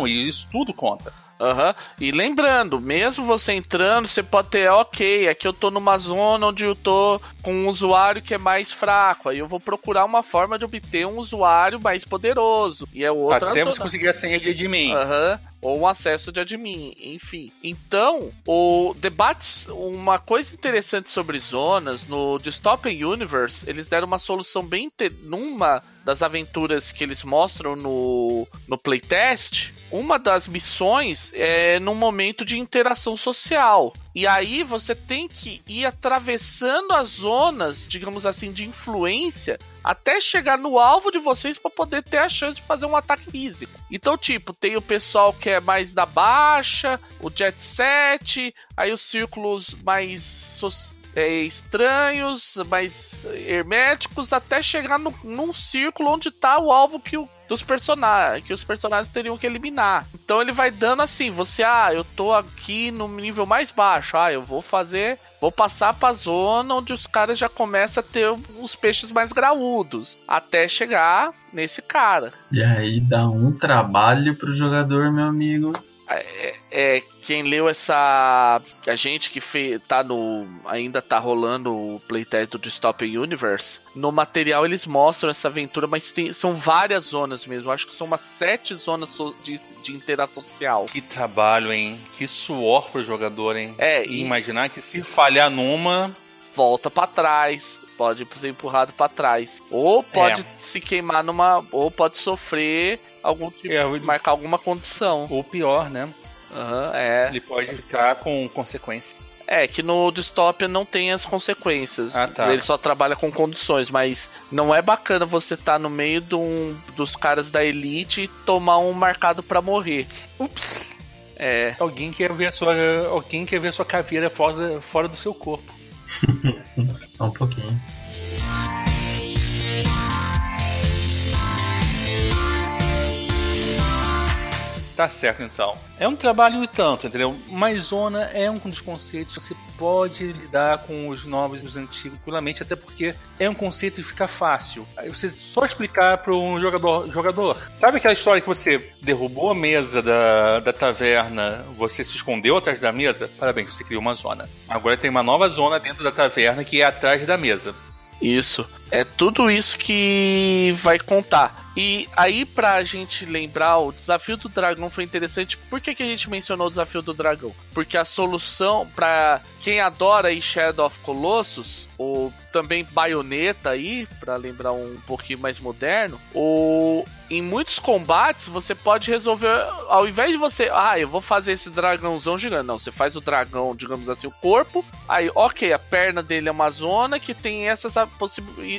e isso tudo conta. Uhum. E lembrando, mesmo você entrando, você pode ter, ok, aqui eu tô numa zona onde eu tô com um usuário que é mais fraco. Aí eu vou procurar uma forma de obter um usuário mais poderoso. E é outra Até zona. você conseguir a senha de admin. Uhum ou um acesso de admin, enfim. Então, o debates, uma coisa interessante sobre zonas no Dystopian Universe, eles deram uma solução bem numa das aventuras que eles mostram no, no playtest, uma das missões é num momento de interação social. E aí você tem que ir atravessando as zonas, digamos assim, de influência até chegar no alvo de vocês para poder ter a chance de fazer um ataque físico. Então, tipo, tem o pessoal que é mais da baixa, o jet set, aí os círculos mais so é, estranhos, mais herméticos, até chegar no, num círculo onde tá o alvo que o dos personagens, que os personagens teriam que eliminar. Então ele vai dando assim, você, ah, eu tô aqui no nível mais baixo, ah, eu vou fazer, vou passar pra zona onde os caras já começam a ter os peixes mais graúdos, até chegar nesse cara. E aí dá um trabalho pro jogador, meu amigo. É, é, quem leu essa. A gente que fez, tá no. Ainda tá rolando o playtest do Dystopian Universe. No material eles mostram essa aventura, mas tem, são várias zonas mesmo. Acho que são umas sete zonas de, de interação social. Que trabalho, hein? Que suor pro jogador, hein? É, e imaginar que se falhar numa. Volta para trás pode ser empurrado para trás. Ou pode é. se queimar numa. Ou pode sofrer algum tipo, é, marcar alguma condição. Ou pior, né? Uhum, é. Ele pode ficar com consequência. É, que no Dystopia não tem as consequências. Ah, tá. Ele só trabalha com condições, mas não é bacana você estar tá no meio de um, dos caras da elite e tomar um marcado para morrer. Ups! É. Alguém quer ver a sua. Alguém quer ver a sua caveira fora, fora do seu corpo. Só um pouquinho. Tá certo, então. É um trabalho e tanto, entendeu? Mas zona é um dos conceitos que você pode lidar com os novos e os antigos tranquilamente, até porque é um conceito que fica fácil. Aí você só explicar para um jogador, jogador. Sabe aquela história que você derrubou a mesa da, da taverna, você se escondeu atrás da mesa? Parabéns, você criou uma zona. Agora tem uma nova zona dentro da taverna que é atrás da mesa. Isso. É tudo isso que vai contar. E aí, pra gente lembrar, o desafio do dragão foi interessante. Por que, que a gente mencionou o desafio do dragão? Porque a solução, pra quem adora aí Shadow of Colossus, ou também Bayonetta aí, para lembrar um pouquinho mais moderno, ou em muitos combates você pode resolver, ao invés de você, ah, eu vou fazer esse dragãozão gigante, não, você faz o dragão, digamos assim, o corpo, aí, ok, a perna dele é uma zona que tem essas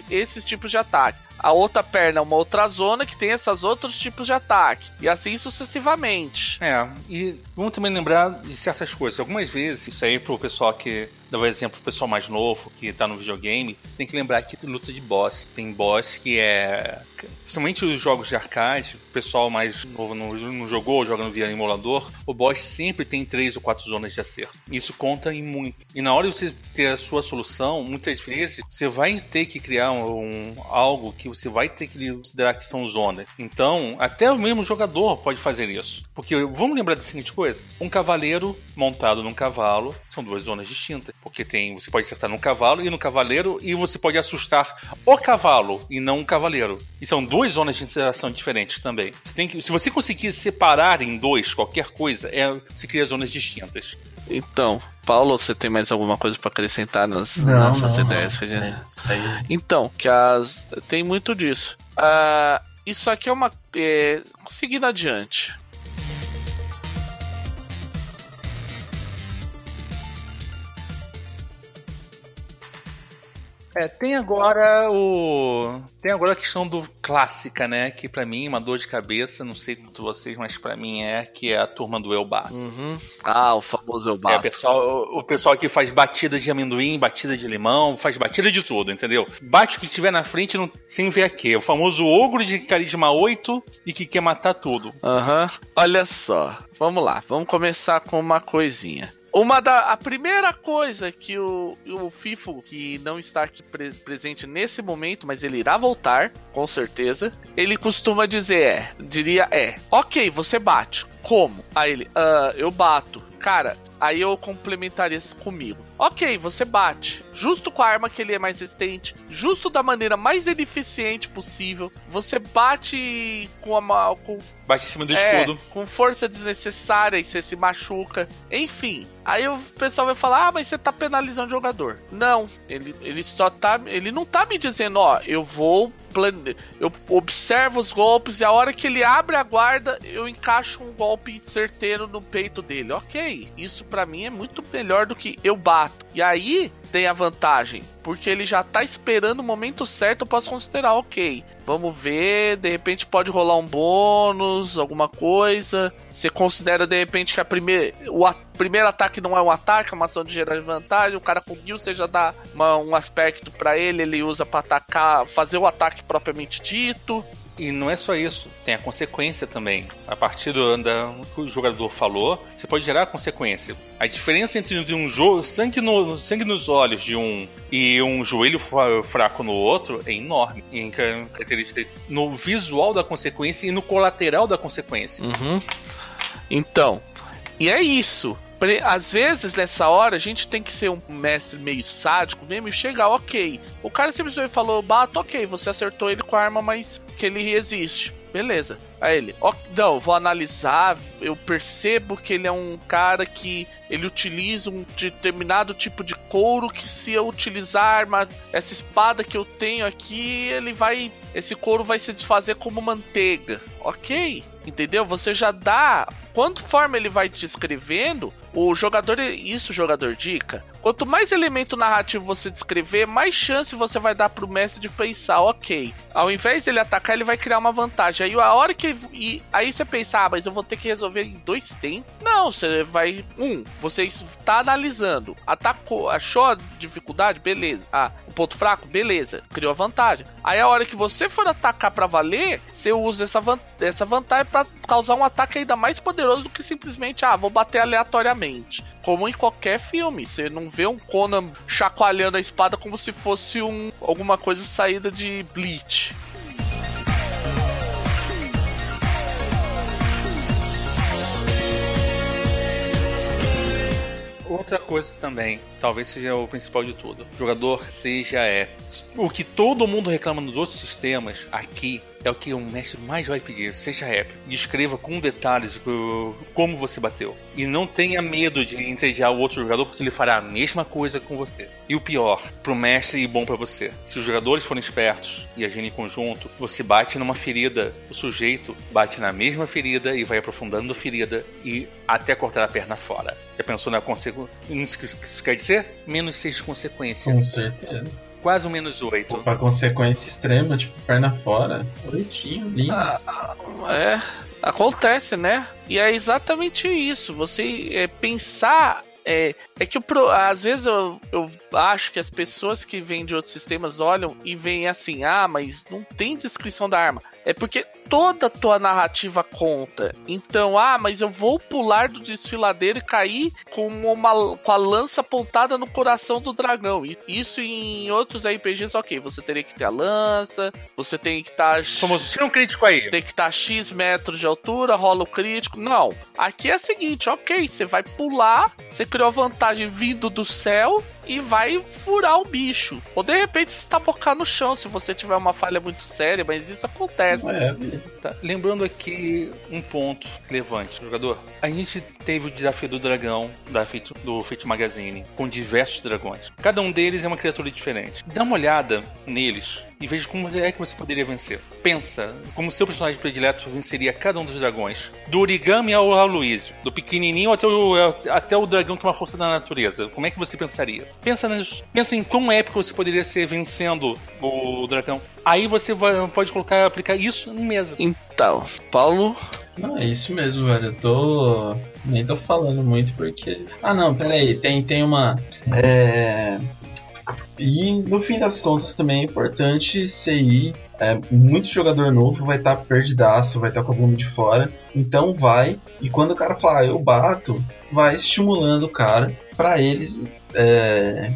esses tipos de ataque a outra perna é uma outra zona que tem esses outros tipos de ataque. E assim sucessivamente. É, e vamos também lembrar de certas coisas. Algumas vezes, isso aí pro pessoal que dá um exemplo, o pessoal mais novo que tá no videogame, tem que lembrar que luta de boss. Tem boss que é. Principalmente os jogos de arcade, o pessoal mais novo não, não jogou, joga no via emulador, o boss sempre tem três ou quatro zonas de acerto. Isso conta em muito. E na hora de você ter a sua solução, muitas vezes você vai ter que criar um, um algo que você vai ter que considerar que são zonas. Então, até o mesmo jogador pode fazer isso. Porque vamos lembrar da seguinte coisa: um cavaleiro montado num cavalo são duas zonas distintas. Porque tem, você pode acertar no cavalo e no cavaleiro, e você pode assustar o cavalo e não o cavaleiro. E são duas zonas de interação diferentes também. Você tem que, se você conseguir separar em dois qualquer coisa, é, se cria zonas distintas. Então, Paulo, você tem mais alguma coisa para acrescentar nas não, nossas não, ideias? Não. É, então, que as tem muito disso. Uh, isso aqui é uma é, seguindo adiante. É, tem agora o. Tem agora a questão do clássica, né? Que para mim, uma dor de cabeça, não sei quanto vocês, mas para mim é que é a turma do Elbar. Uhum. Ah, o famoso Elbar. É, o pessoal, o pessoal que faz batida de amendoim, batida de limão, faz batida de tudo, entendeu? Bate o que tiver na frente não, sem ver aqui. O famoso ogro de carisma 8 e que quer matar tudo. Aham. Uhum. Olha só. Vamos lá, vamos começar com uma coisinha. Uma da a primeira coisa que o, o FIFO, que não está aqui pre presente nesse momento, mas ele irá voltar, com certeza, ele costuma dizer é, diria é, ok, você bate. Como? Aí ele, uh, eu bato. Cara, aí eu complementaria comigo. Ok, você bate. Justo com a arma que ele é mais resistente. Justo da maneira mais ineficiente possível. Você bate com a. Com, bate em cima do é, escudo. Com força desnecessária e você se machuca. Enfim. Aí o pessoal vai falar: ah, mas você tá penalizando o jogador. Não. Ele, ele só tá. Ele não tá me dizendo, ó, eu vou plane... eu observo os golpes e a hora que ele abre a guarda, eu encaixo um golpe certeiro no peito dele. Ok, isso para mim é muito melhor do que eu bato. E aí, tem a vantagem, porque ele já tá esperando o momento certo, eu posso considerar, ok, vamos ver, de repente pode rolar um bônus, alguma coisa. Você considera de repente que a primeira, o a, primeiro ataque não é um ataque, é uma ação de gerar vantagem, o cara conseguiu, você já dá uma, um aspecto para ele, ele usa para atacar, fazer o ataque propriamente dito. E não é só isso, tem a consequência também. A partir do que o jogador falou, você pode gerar a consequência. A diferença entre um jogo, sangue, no, sangue nos olhos de um e um joelho fraco no outro é enorme. Em no visual da consequência e no colateral da consequência. Uhum. Então, e é isso. Às vezes, nessa hora, a gente tem que ser um mestre meio sádico mesmo e chegar, ok. O cara simplesmente falou, bato, ok, você acertou ele com a arma mais que ele resiste. Beleza. Aí ele, ó, não, vou analisar, eu percebo que ele é um cara que ele utiliza um determinado tipo de couro que se eu utilizar essa espada que eu tenho aqui, ele vai, esse couro vai se desfazer como manteiga. OK? Entendeu? Você já dá, quanto forma ele vai te escrevendo, o jogador, isso jogador dica, Quanto mais elemento narrativo você descrever, mais chance você vai dar pro mestre de pensar, ok. Ao invés dele atacar, ele vai criar uma vantagem. Aí a hora que. E, aí você pensa, ah, mas eu vou ter que resolver em dois tempos. Não, você vai. Um, você está analisando. Atacou, achou a dificuldade? Beleza. Ah, o ponto fraco? Beleza. Criou a vantagem. Aí a hora que você for atacar para valer, você usa essa, van essa vantagem para causar um ataque ainda mais poderoso do que simplesmente, ah, vou bater aleatoriamente. Como em qualquer filme. Você não vê um Conan chacoalhando a espada como se fosse um alguma coisa saída de Bleach. Outra coisa também, talvez seja o principal de tudo. O jogador seja é o que todo mundo reclama nos outros sistemas, aqui é o que um mestre mais vai pedir. Seja épico. Descreva com detalhes como você bateu. E não tenha medo de entediar o outro jogador, porque ele fará a mesma coisa com você. E o pior, pro mestre e bom para você. Se os jogadores forem espertos e agirem em conjunto, você bate numa ferida, o sujeito bate na mesma ferida e vai aprofundando a ferida e até cortar a perna fora. Já pensou na consequência? Isso quer dizer? Menos seis consequências. Com certeza quase um menos 8. Pra consequência extrema, tipo, perna fora. Oitinho, lindo. Ah, ah, é, acontece, né? E é exatamente isso. Você é, pensar é, é que pro, às vezes eu, eu acho que as pessoas que vêm de outros sistemas olham e veem assim: ah, mas não tem descrição da arma. É porque toda a tua narrativa conta. Então, ah, mas eu vou pular do desfiladeiro e cair com, uma, com a lança apontada no coração do dragão. E isso em outros RPGs, ok. Você teria que ter a lança, você tem que estar. Tá, tira um crítico aí. Tem que estar tá X metros de altura, rola o crítico. Não. Aqui é o seguinte, ok, você vai pular, você criou vantagem vindo do céu e vai furar o bicho. Ou de repente você está bocar no chão se você tiver uma falha muito séria, mas isso acontece. É. Tá. Lembrando aqui um ponto relevante, jogador. A gente teve o desafio do dragão da Fate, do Fate Magazine, com diversos dragões. Cada um deles é uma criatura diferente. Dá uma olhada neles e veja como é que você poderia vencer. Pensa como seu personagem predileto venceria cada um dos dragões. Do origami ao Aloysio, do pequenininho até o, até o dragão que é uma força da natureza. Como é que você pensaria? Pensa, nas, pensa em quão épico você poderia ser vencendo o dragão. Aí você vai, pode colocar, aplicar isso em mesa. Então, Paulo. Não, é isso mesmo, velho. Eu tô. Nem tô falando muito porque. Ah, não, peraí. Tem, tem uma. É e no fim das contas também é importante CI. É, muito jogador novo vai estar tá perdidaço, vai estar tá com a bunda de fora. Então vai, e quando o cara falar, ah, eu bato, vai estimulando o cara para eles é,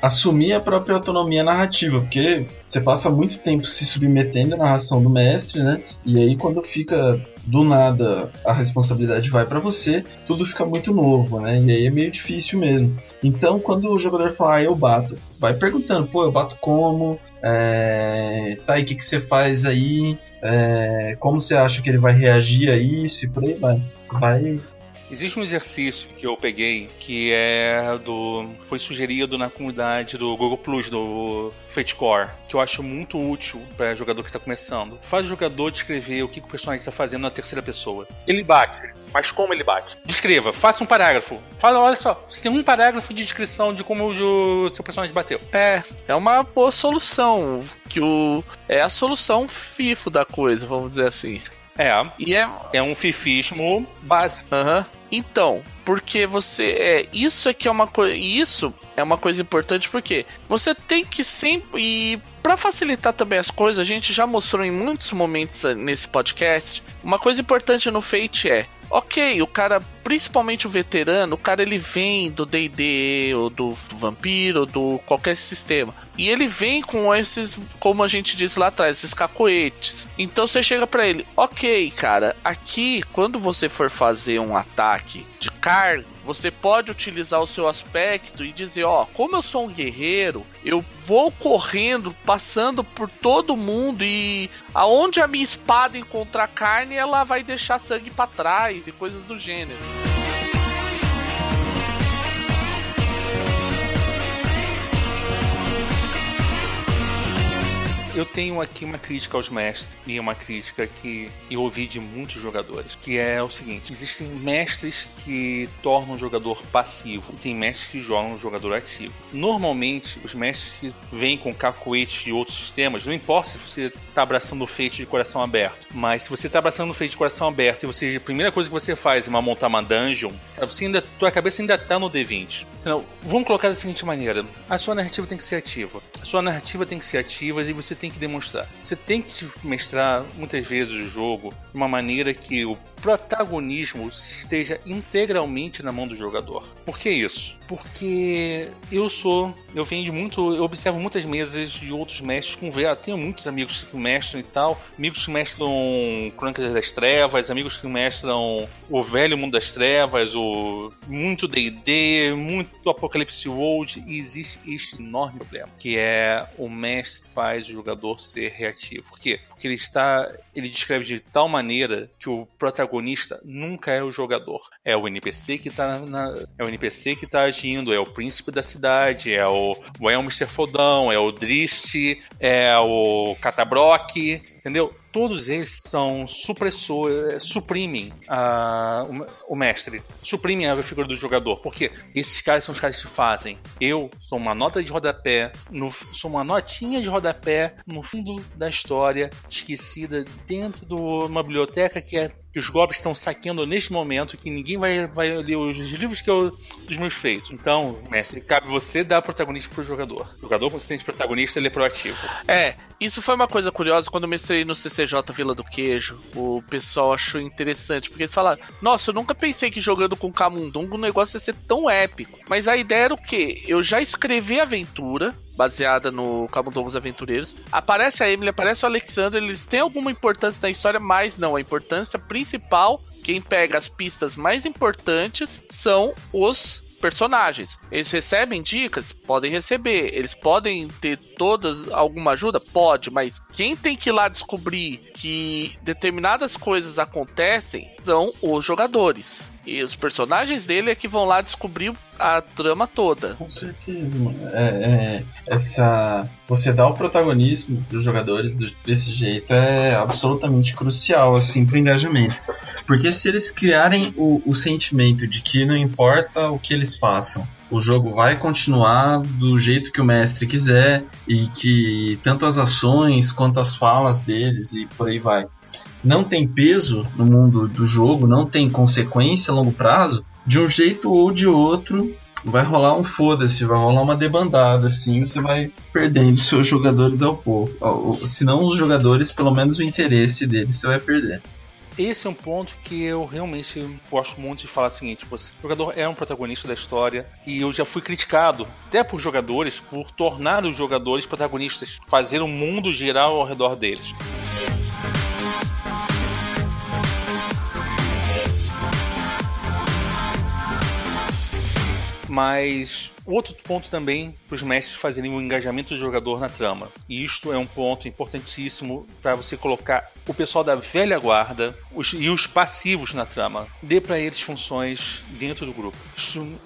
assumir a própria autonomia narrativa, porque você passa muito tempo se submetendo à narração do mestre, né? E aí quando fica do nada a responsabilidade vai para você, tudo fica muito novo, né? E aí é meio difícil mesmo. Então, quando o jogador fala, ah, eu bato, vai perguntando, pô, eu bato como? É... Tá, e o que, que você faz aí? É... Como você acha que ele vai reagir a isso? E por aí vai. Vai Existe um exercício que eu peguei que é do. foi sugerido na comunidade do Google Plus, do Fatecore, que eu acho muito útil para jogador que está começando. Faz o jogador descrever o que o personagem está fazendo na terceira pessoa. Ele bate, mas como ele bate? Descreva, faça um parágrafo. Fala, olha só, você tem um parágrafo de descrição de como o seu personagem bateu. É, é uma boa solução. Que o. É a solução FIFO da coisa, vamos dizer assim. É. E é, é um fifismo básico. Aham. Uhum. Então, porque você é isso é que é uma coisa, isso é uma coisa importante porque você tem que sempre e para facilitar também as coisas, a gente já mostrou em muitos momentos nesse podcast. Uma coisa importante no Fate é Ok, o cara, principalmente o veterano, o cara ele vem do D&D ou do Vampiro ou do qualquer sistema. E ele vem com esses, como a gente disse lá atrás, esses cacoetes. Então você chega para ele, ok, cara, aqui quando você for fazer um ataque de carga, você pode utilizar o seu aspecto e dizer, ó, como eu sou um guerreiro, eu vou correndo, passando por todo mundo e aonde a minha espada encontrar carne, ela vai deixar sangue para trás e coisas do gênero. Eu tenho aqui uma crítica aos mestres e uma crítica que eu ouvi de muitos jogadores, que é o seguinte: existem mestres que tornam o jogador passivo e tem mestres que jogam o jogador ativo. Normalmente, os mestres que vêm com cacoetes de outros sistemas, não importa se você está abraçando o feito de coração aberto, mas se você está abraçando o feito de coração aberto e você a primeira coisa que você faz é uma montar uma dungeon, você ainda tua cabeça ainda está no D20. Então, vamos colocar da seguinte maneira: a sua narrativa tem que ser ativa. A sua narrativa tem que ser ativa e você tem que demonstrar. Você tem que mestrar muitas vezes o jogo de uma maneira que o protagonismo esteja integralmente na mão do jogador. Por que isso? Porque eu sou, eu venho muito, eu observo muitas mesas de outros mestres com VR. Tenho muitos amigos que mestram e tal, amigos que mestram Crônicas das Trevas, amigos que mestram o velho mundo das trevas, o muito D&D, muito Apocalipse World, e existe este enorme problema, que é o mestre faz o jogador ser reativo. Por quê? Porque ele está, ele descreve de tal maneira que o protagonista nunca é o jogador, é o NPC que está na, é o NPC que está agindo, é o príncipe da cidade, é o, o Elmister Fodão, é o Drist, é o Catabrock, entendeu? todos eles são supressores, suprimem a, o, o, mestre, suprimem a figura do jogador. Porque esses caras são os caras que fazem. Eu sou uma nota de rodapé, no, sou uma notinha de rodapé no fundo da história, esquecida dentro de uma biblioteca que é que os goblins estão saqueando neste momento, que ninguém vai, vai ler os livros que eu, dos meus feitos. Então, mestre, cabe você dar protagonismo pro jogador. O jogador, sente protagonista, ele é proativo. É, isso foi uma coisa curiosa quando eu mestrei no CCJ Vila do Queijo. O pessoal achou interessante, porque eles falaram: Nossa, eu nunca pensei que jogando com Camundongo o negócio ia ser tão épico. Mas a ideia era o quê? Eu já escrevi a aventura, baseada no Camundongos Aventureiros. Aparece a Emily, aparece o Alexander, eles têm alguma importância na história, mas não. A importância principal, quem pega as pistas mais importantes são os personagens. Eles recebem dicas? Podem receber. Eles podem ter toda alguma ajuda? Pode, mas quem tem que ir lá descobrir que determinadas coisas acontecem são os jogadores. E os personagens dele é que vão lá descobrir a trama toda. Com certeza, mano. É, é, essa. Você dá o protagonismo dos jogadores desse jeito é absolutamente crucial, assim, pro engajamento. Porque se eles criarem o, o sentimento de que não importa o que eles façam, o jogo vai continuar do jeito que o mestre quiser e que tanto as ações quanto as falas deles e por aí vai não tem peso no mundo do jogo, não tem consequência a longo prazo, de um jeito ou de outro vai rolar um foda-se, vai rolar uma debandada, assim, você vai perdendo seus jogadores ao pouco. Se não os jogadores, pelo menos o interesse deles você vai perder. Esse é um ponto que eu realmente gosto muito de falar o seguinte: você, o jogador é um protagonista da história e eu já fui criticado até por jogadores por tornar os jogadores protagonistas, fazer o mundo girar ao redor deles. Mas outro ponto também para os mestres fazerem o engajamento do jogador na trama. E isto é um ponto importantíssimo para você colocar o pessoal da velha guarda os, e os passivos na trama. Dê para eles funções dentro do grupo.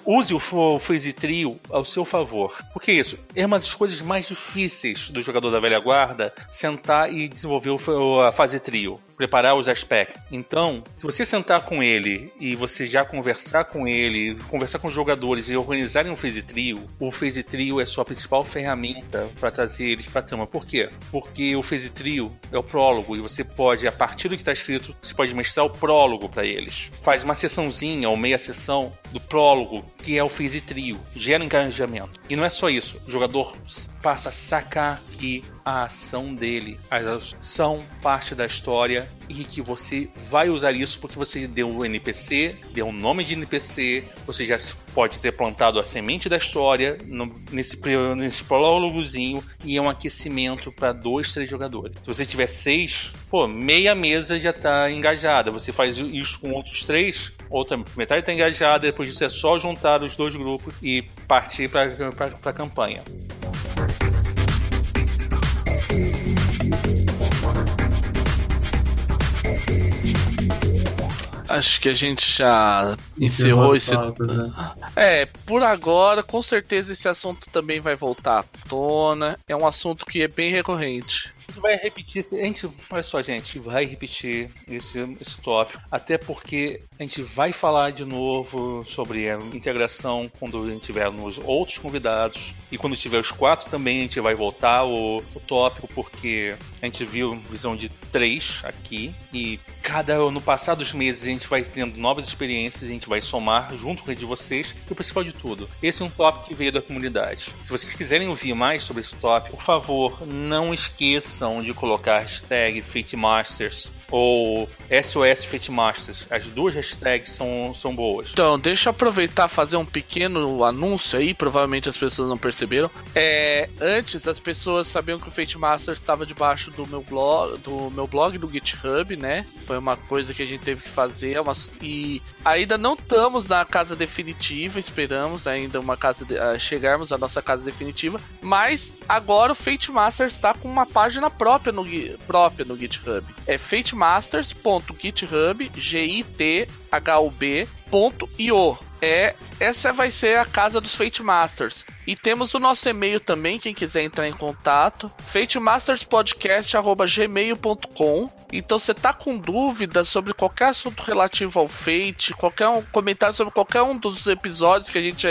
Use o, o Phase Trio ao seu favor. Porque isso é uma das coisas mais difíceis do jogador da velha guarda sentar e desenvolver o, a fase trio preparar os aspectos. Então, se você sentar com ele e você já conversar com ele, conversar com os jogadores e organizarem um phase trio, o phase trio é sua principal ferramenta para trazer eles para a trama. Por quê? Porque o phase trio é o prólogo e você pode, a partir do que está escrito, você pode mestrar o prólogo para eles. Faz uma sessãozinha ou meia sessão do prólogo, que é o phase trio, gera engajamento. E não é só isso, o jogador passa a sacar que a ação dele, as são parte da história e que você vai usar isso porque você deu um NPC, deu um nome de NPC, você já pode ter plantado a semente da história no, nesse, nesse prólogozinho e é um aquecimento para dois, três jogadores. Se você tiver seis, pô, meia mesa já está engajada. Você faz isso com outros três, outra metade está engajada, depois disso é só juntar os dois grupos e partir para a campanha. Acho que a gente já encerrou esse. né? É, por agora, com certeza esse assunto também vai voltar à tona. É um assunto que é bem recorrente gente vai repetir, a gente, olha só, gente, vai repetir esse, esse tópico, até porque a gente vai falar de novo sobre a integração quando a gente tiver nos outros convidados e quando tiver os quatro também a gente vai voltar o, o tópico porque a gente viu visão de três aqui e cada no passar dos meses a gente vai tendo novas experiências, a gente vai somar junto com a de vocês e o principal de tudo, esse é um tópico que veio da comunidade. Se vocês quiserem ouvir mais sobre esse tópico, por favor, não esqueçam de colocar hashtag FateMasters ou SOS Fate Masters. As duas hashtags são, são boas. Então, deixa eu aproveitar fazer um pequeno anúncio aí, provavelmente as pessoas não perceberam. É, antes as pessoas sabiam que o Fate Masters estava debaixo do meu blog, do meu blog do GitHub, né? Foi uma coisa que a gente teve que fazer, e ainda não estamos na casa definitiva, esperamos ainda uma casa de, uh, chegarmos à nossa casa definitiva, mas agora o Fate Masters está com uma página própria no, própria no GitHub. É fatemasters.github, G-I-T-H-U-B.io. É, essa vai ser a casa dos Fate Masters. E temos o nosso e-mail também, quem quiser entrar em contato, fatemasterspodcast@gmail.com. Então você tá com dúvidas sobre qualquer assunto relativo ao Fate, qualquer um comentário sobre qualquer um dos episódios que a gente já,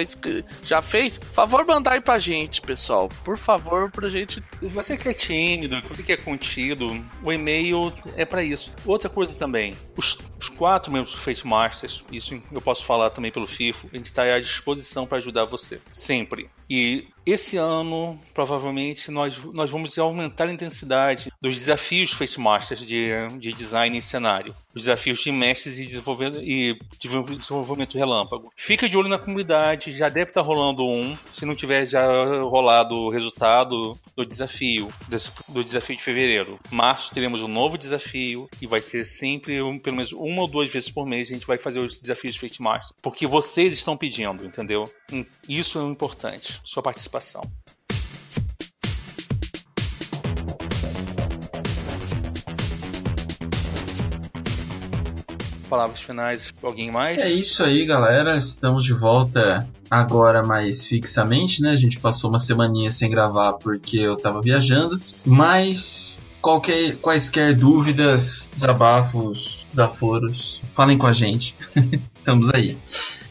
já fez, favor mandar aí pra gente, pessoal. Por favor, pra gente. Você que é tímido, você que é contido, o e-mail é para isso. Outra coisa também, os, os quatro membros do Fate Masters, isso eu posso falar também pelo FIFO, a gente está à disposição para ajudar você, sempre. E esse ano, provavelmente, nós, nós vamos aumentar a intensidade dos desafios Fate Masters de, de design e cenário. Os desafios de mestres e desenvolvimento, e desenvolvimento relâmpago. Fica de olho na comunidade, já deve estar rolando um. Se não tiver já rolado o resultado do desafio, desse, do desafio de fevereiro. Março teremos um novo desafio e vai ser sempre, um, pelo menos uma ou duas vezes por mês, a gente vai fazer os desafios de Fate Masters. Porque vocês estão pedindo, entendeu? Isso é importante. Sua participação participação. Palavras finais, alguém mais? É isso aí, galera. Estamos de volta agora mais fixamente, né? A gente passou uma semaninha sem gravar porque eu tava viajando, mas qualquer quaisquer dúvidas, desabafos, desaforos, falem com a gente. Estamos aí.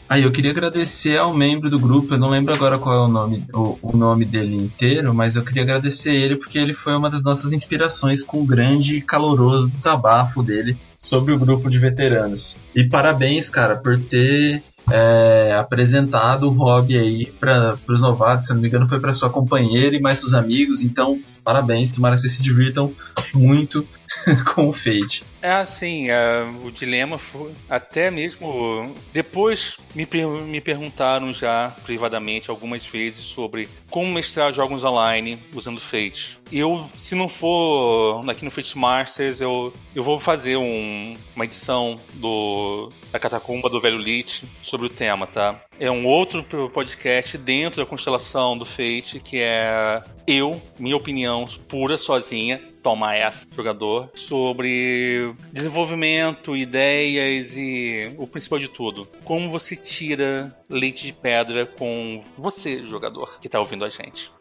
Aí eu queria agradecer ao membro do grupo, eu não lembro agora qual é o nome, o, o, nome dele inteiro, mas eu queria agradecer ele porque ele foi uma das nossas inspirações com o grande e caloroso desabafo dele sobre o grupo de veteranos. E parabéns, cara, por ter é, apresentado o hobby aí para os novatos, se não me engano foi para sua companheira e mais seus amigos, então parabéns, tomara que vocês se divirtam muito com o Fate. É assim, é, o dilema foi até mesmo depois me, me perguntaram já privadamente algumas vezes sobre como mestrar jogos online usando Fate. Eu, se não for aqui no Fate Masters, eu, eu vou fazer um, uma edição do da Catacumba do Velho Lich sobre o tema, tá? É um outro podcast dentro da constelação do Fate que é eu, minha opinião pura sozinha toma essa, jogador, sobre desenvolvimento, ideias e o principal de tudo, como você tira leite de pedra com você, jogador, que está ouvindo a gente.